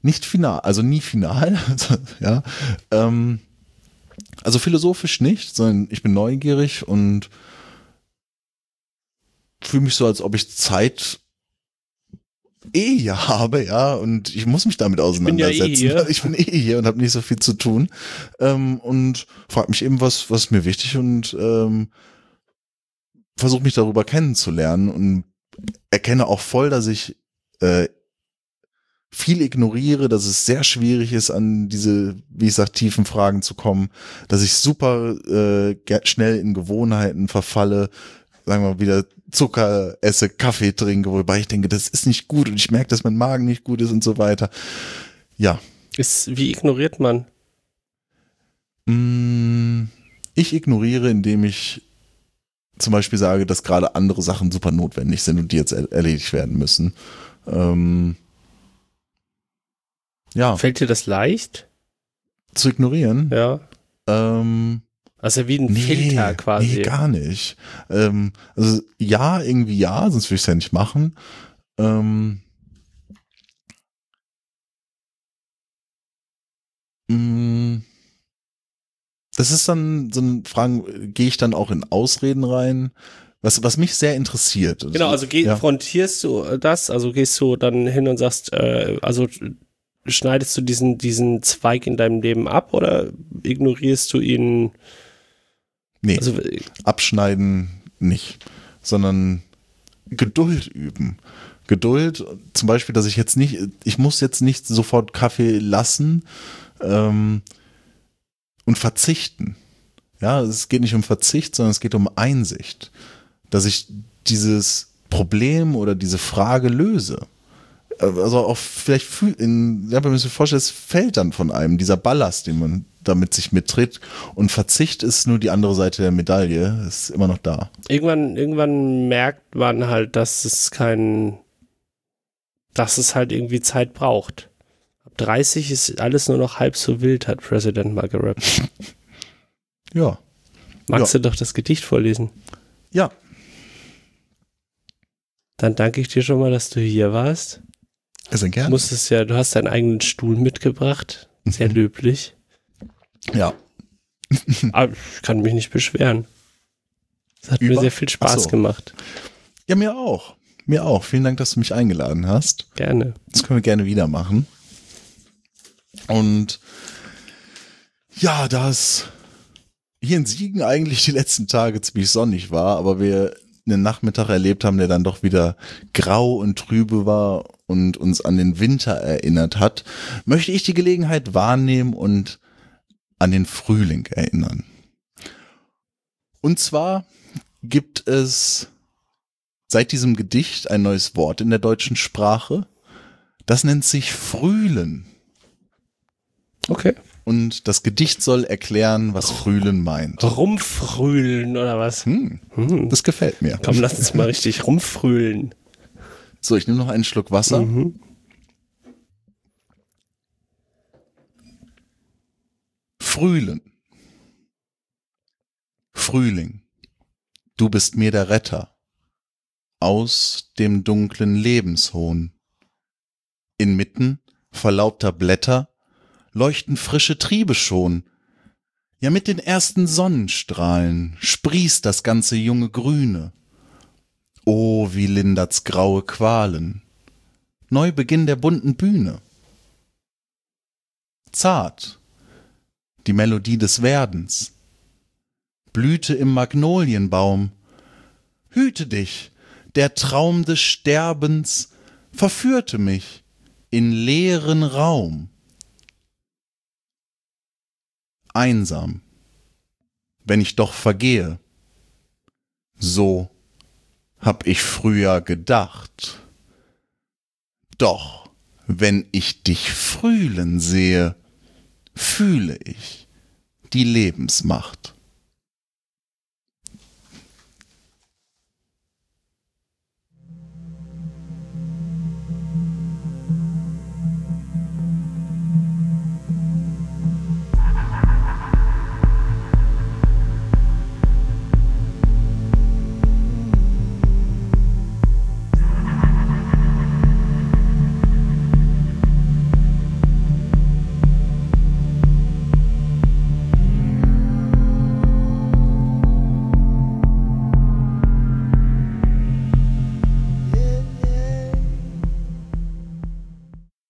Nicht final, also nie final, ja. Ähm, also philosophisch nicht, sondern ich bin neugierig und fühle mich so, als ob ich Zeit eh hier habe, ja, und ich muss mich damit auseinandersetzen. Ich bin, ja eh ich bin eh hier und habe nicht so viel zu tun. Ähm, und frage mich eben, was, was mir wichtig und ähm, versuche mich darüber kennenzulernen und erkenne auch voll, dass ich äh, viel ignoriere, dass es sehr schwierig ist, an diese, wie ich sag, tiefen Fragen zu kommen, dass ich super äh, schnell in Gewohnheiten verfalle, sagen wir mal, wieder Zucker esse, Kaffee trinke, wobei ich denke, das ist nicht gut und ich merke, dass mein Magen nicht gut ist und so weiter. Ja. Ist, wie ignoriert man? Mm, ich ignoriere, indem ich zum Beispiel sage, dass gerade andere Sachen super notwendig sind und die jetzt erledigt werden müssen. Ähm, ja. Fällt dir das leicht? Zu ignorieren? Ja. Ähm, also wie ein nee, Filter quasi. Nee, gar nicht. Ähm, also ja, irgendwie ja, sonst würde ich es ja nicht machen. Ähm, mm, das ist dann so ein Fragen, gehe ich dann auch in Ausreden rein? Was, was mich sehr interessiert. Genau, also geh, ja. frontierst du das, also gehst du dann hin und sagst, äh, also schneidest du diesen, diesen Zweig in deinem Leben ab oder ignorierst du ihn? Nee, also, abschneiden nicht, sondern Geduld üben. Geduld, zum Beispiel, dass ich jetzt nicht, ich muss jetzt nicht sofort Kaffee lassen, ähm, und verzichten. Ja, es geht nicht um Verzicht, sondern es geht um Einsicht, dass ich dieses Problem oder diese Frage löse. Also auch vielleicht in, ja, wenn man sich vorstellt, es fällt dann von einem, dieser Ballast, den man damit sich mittritt. Und Verzicht ist nur die andere Seite der Medaille, ist immer noch da. Irgendwann, irgendwann merkt man halt, dass es kein, dass es halt irgendwie Zeit braucht. 30 ist alles nur noch halb so wild, hat President mal gerappt. ja. Magst ja. du doch das Gedicht vorlesen? Ja. Dann danke ich dir schon mal, dass du hier warst. Sehr gerne. Musstest ja, du hast deinen eigenen Stuhl mitgebracht. Sehr mhm. löblich. Ja. Aber ich kann mich nicht beschweren. Es hat Über? mir sehr viel Spaß so. gemacht. Ja, mir auch. Mir auch. Vielen Dank, dass du mich eingeladen hast. Gerne. Das können wir gerne wieder machen. Und ja, da es hier in Siegen eigentlich die letzten Tage ziemlich sonnig war, aber wir einen Nachmittag erlebt haben, der dann doch wieder grau und trübe war und uns an den Winter erinnert hat, möchte ich die Gelegenheit wahrnehmen und an den Frühling erinnern. Und zwar gibt es seit diesem Gedicht ein neues Wort in der deutschen Sprache. Das nennt sich Frühlen. Okay. Und das Gedicht soll erklären, was Frühlen meint. Rumfrühlen oder was? Hm, hm. Das gefällt mir. Komm, lass uns mal richtig rumfrühlen. So, ich nehme noch einen Schluck Wasser. Mhm. Frühlen. Frühling. Du bist mir der Retter. Aus dem dunklen Lebenshohn. Inmitten verlaubter Blätter leuchten frische Triebe schon. Ja, mit den ersten Sonnenstrahlen sprießt das ganze junge Grüne. Oh, wie lindert's graue Qualen. Neubeginn der bunten Bühne. Zart, die Melodie des Werdens. Blüte im Magnolienbaum. Hüte dich, der Traum des Sterbens verführte mich in leeren Raum. Einsam, wenn ich doch vergehe. So hab ich früher gedacht. Doch, wenn ich dich frühlen sehe, fühle ich die Lebensmacht.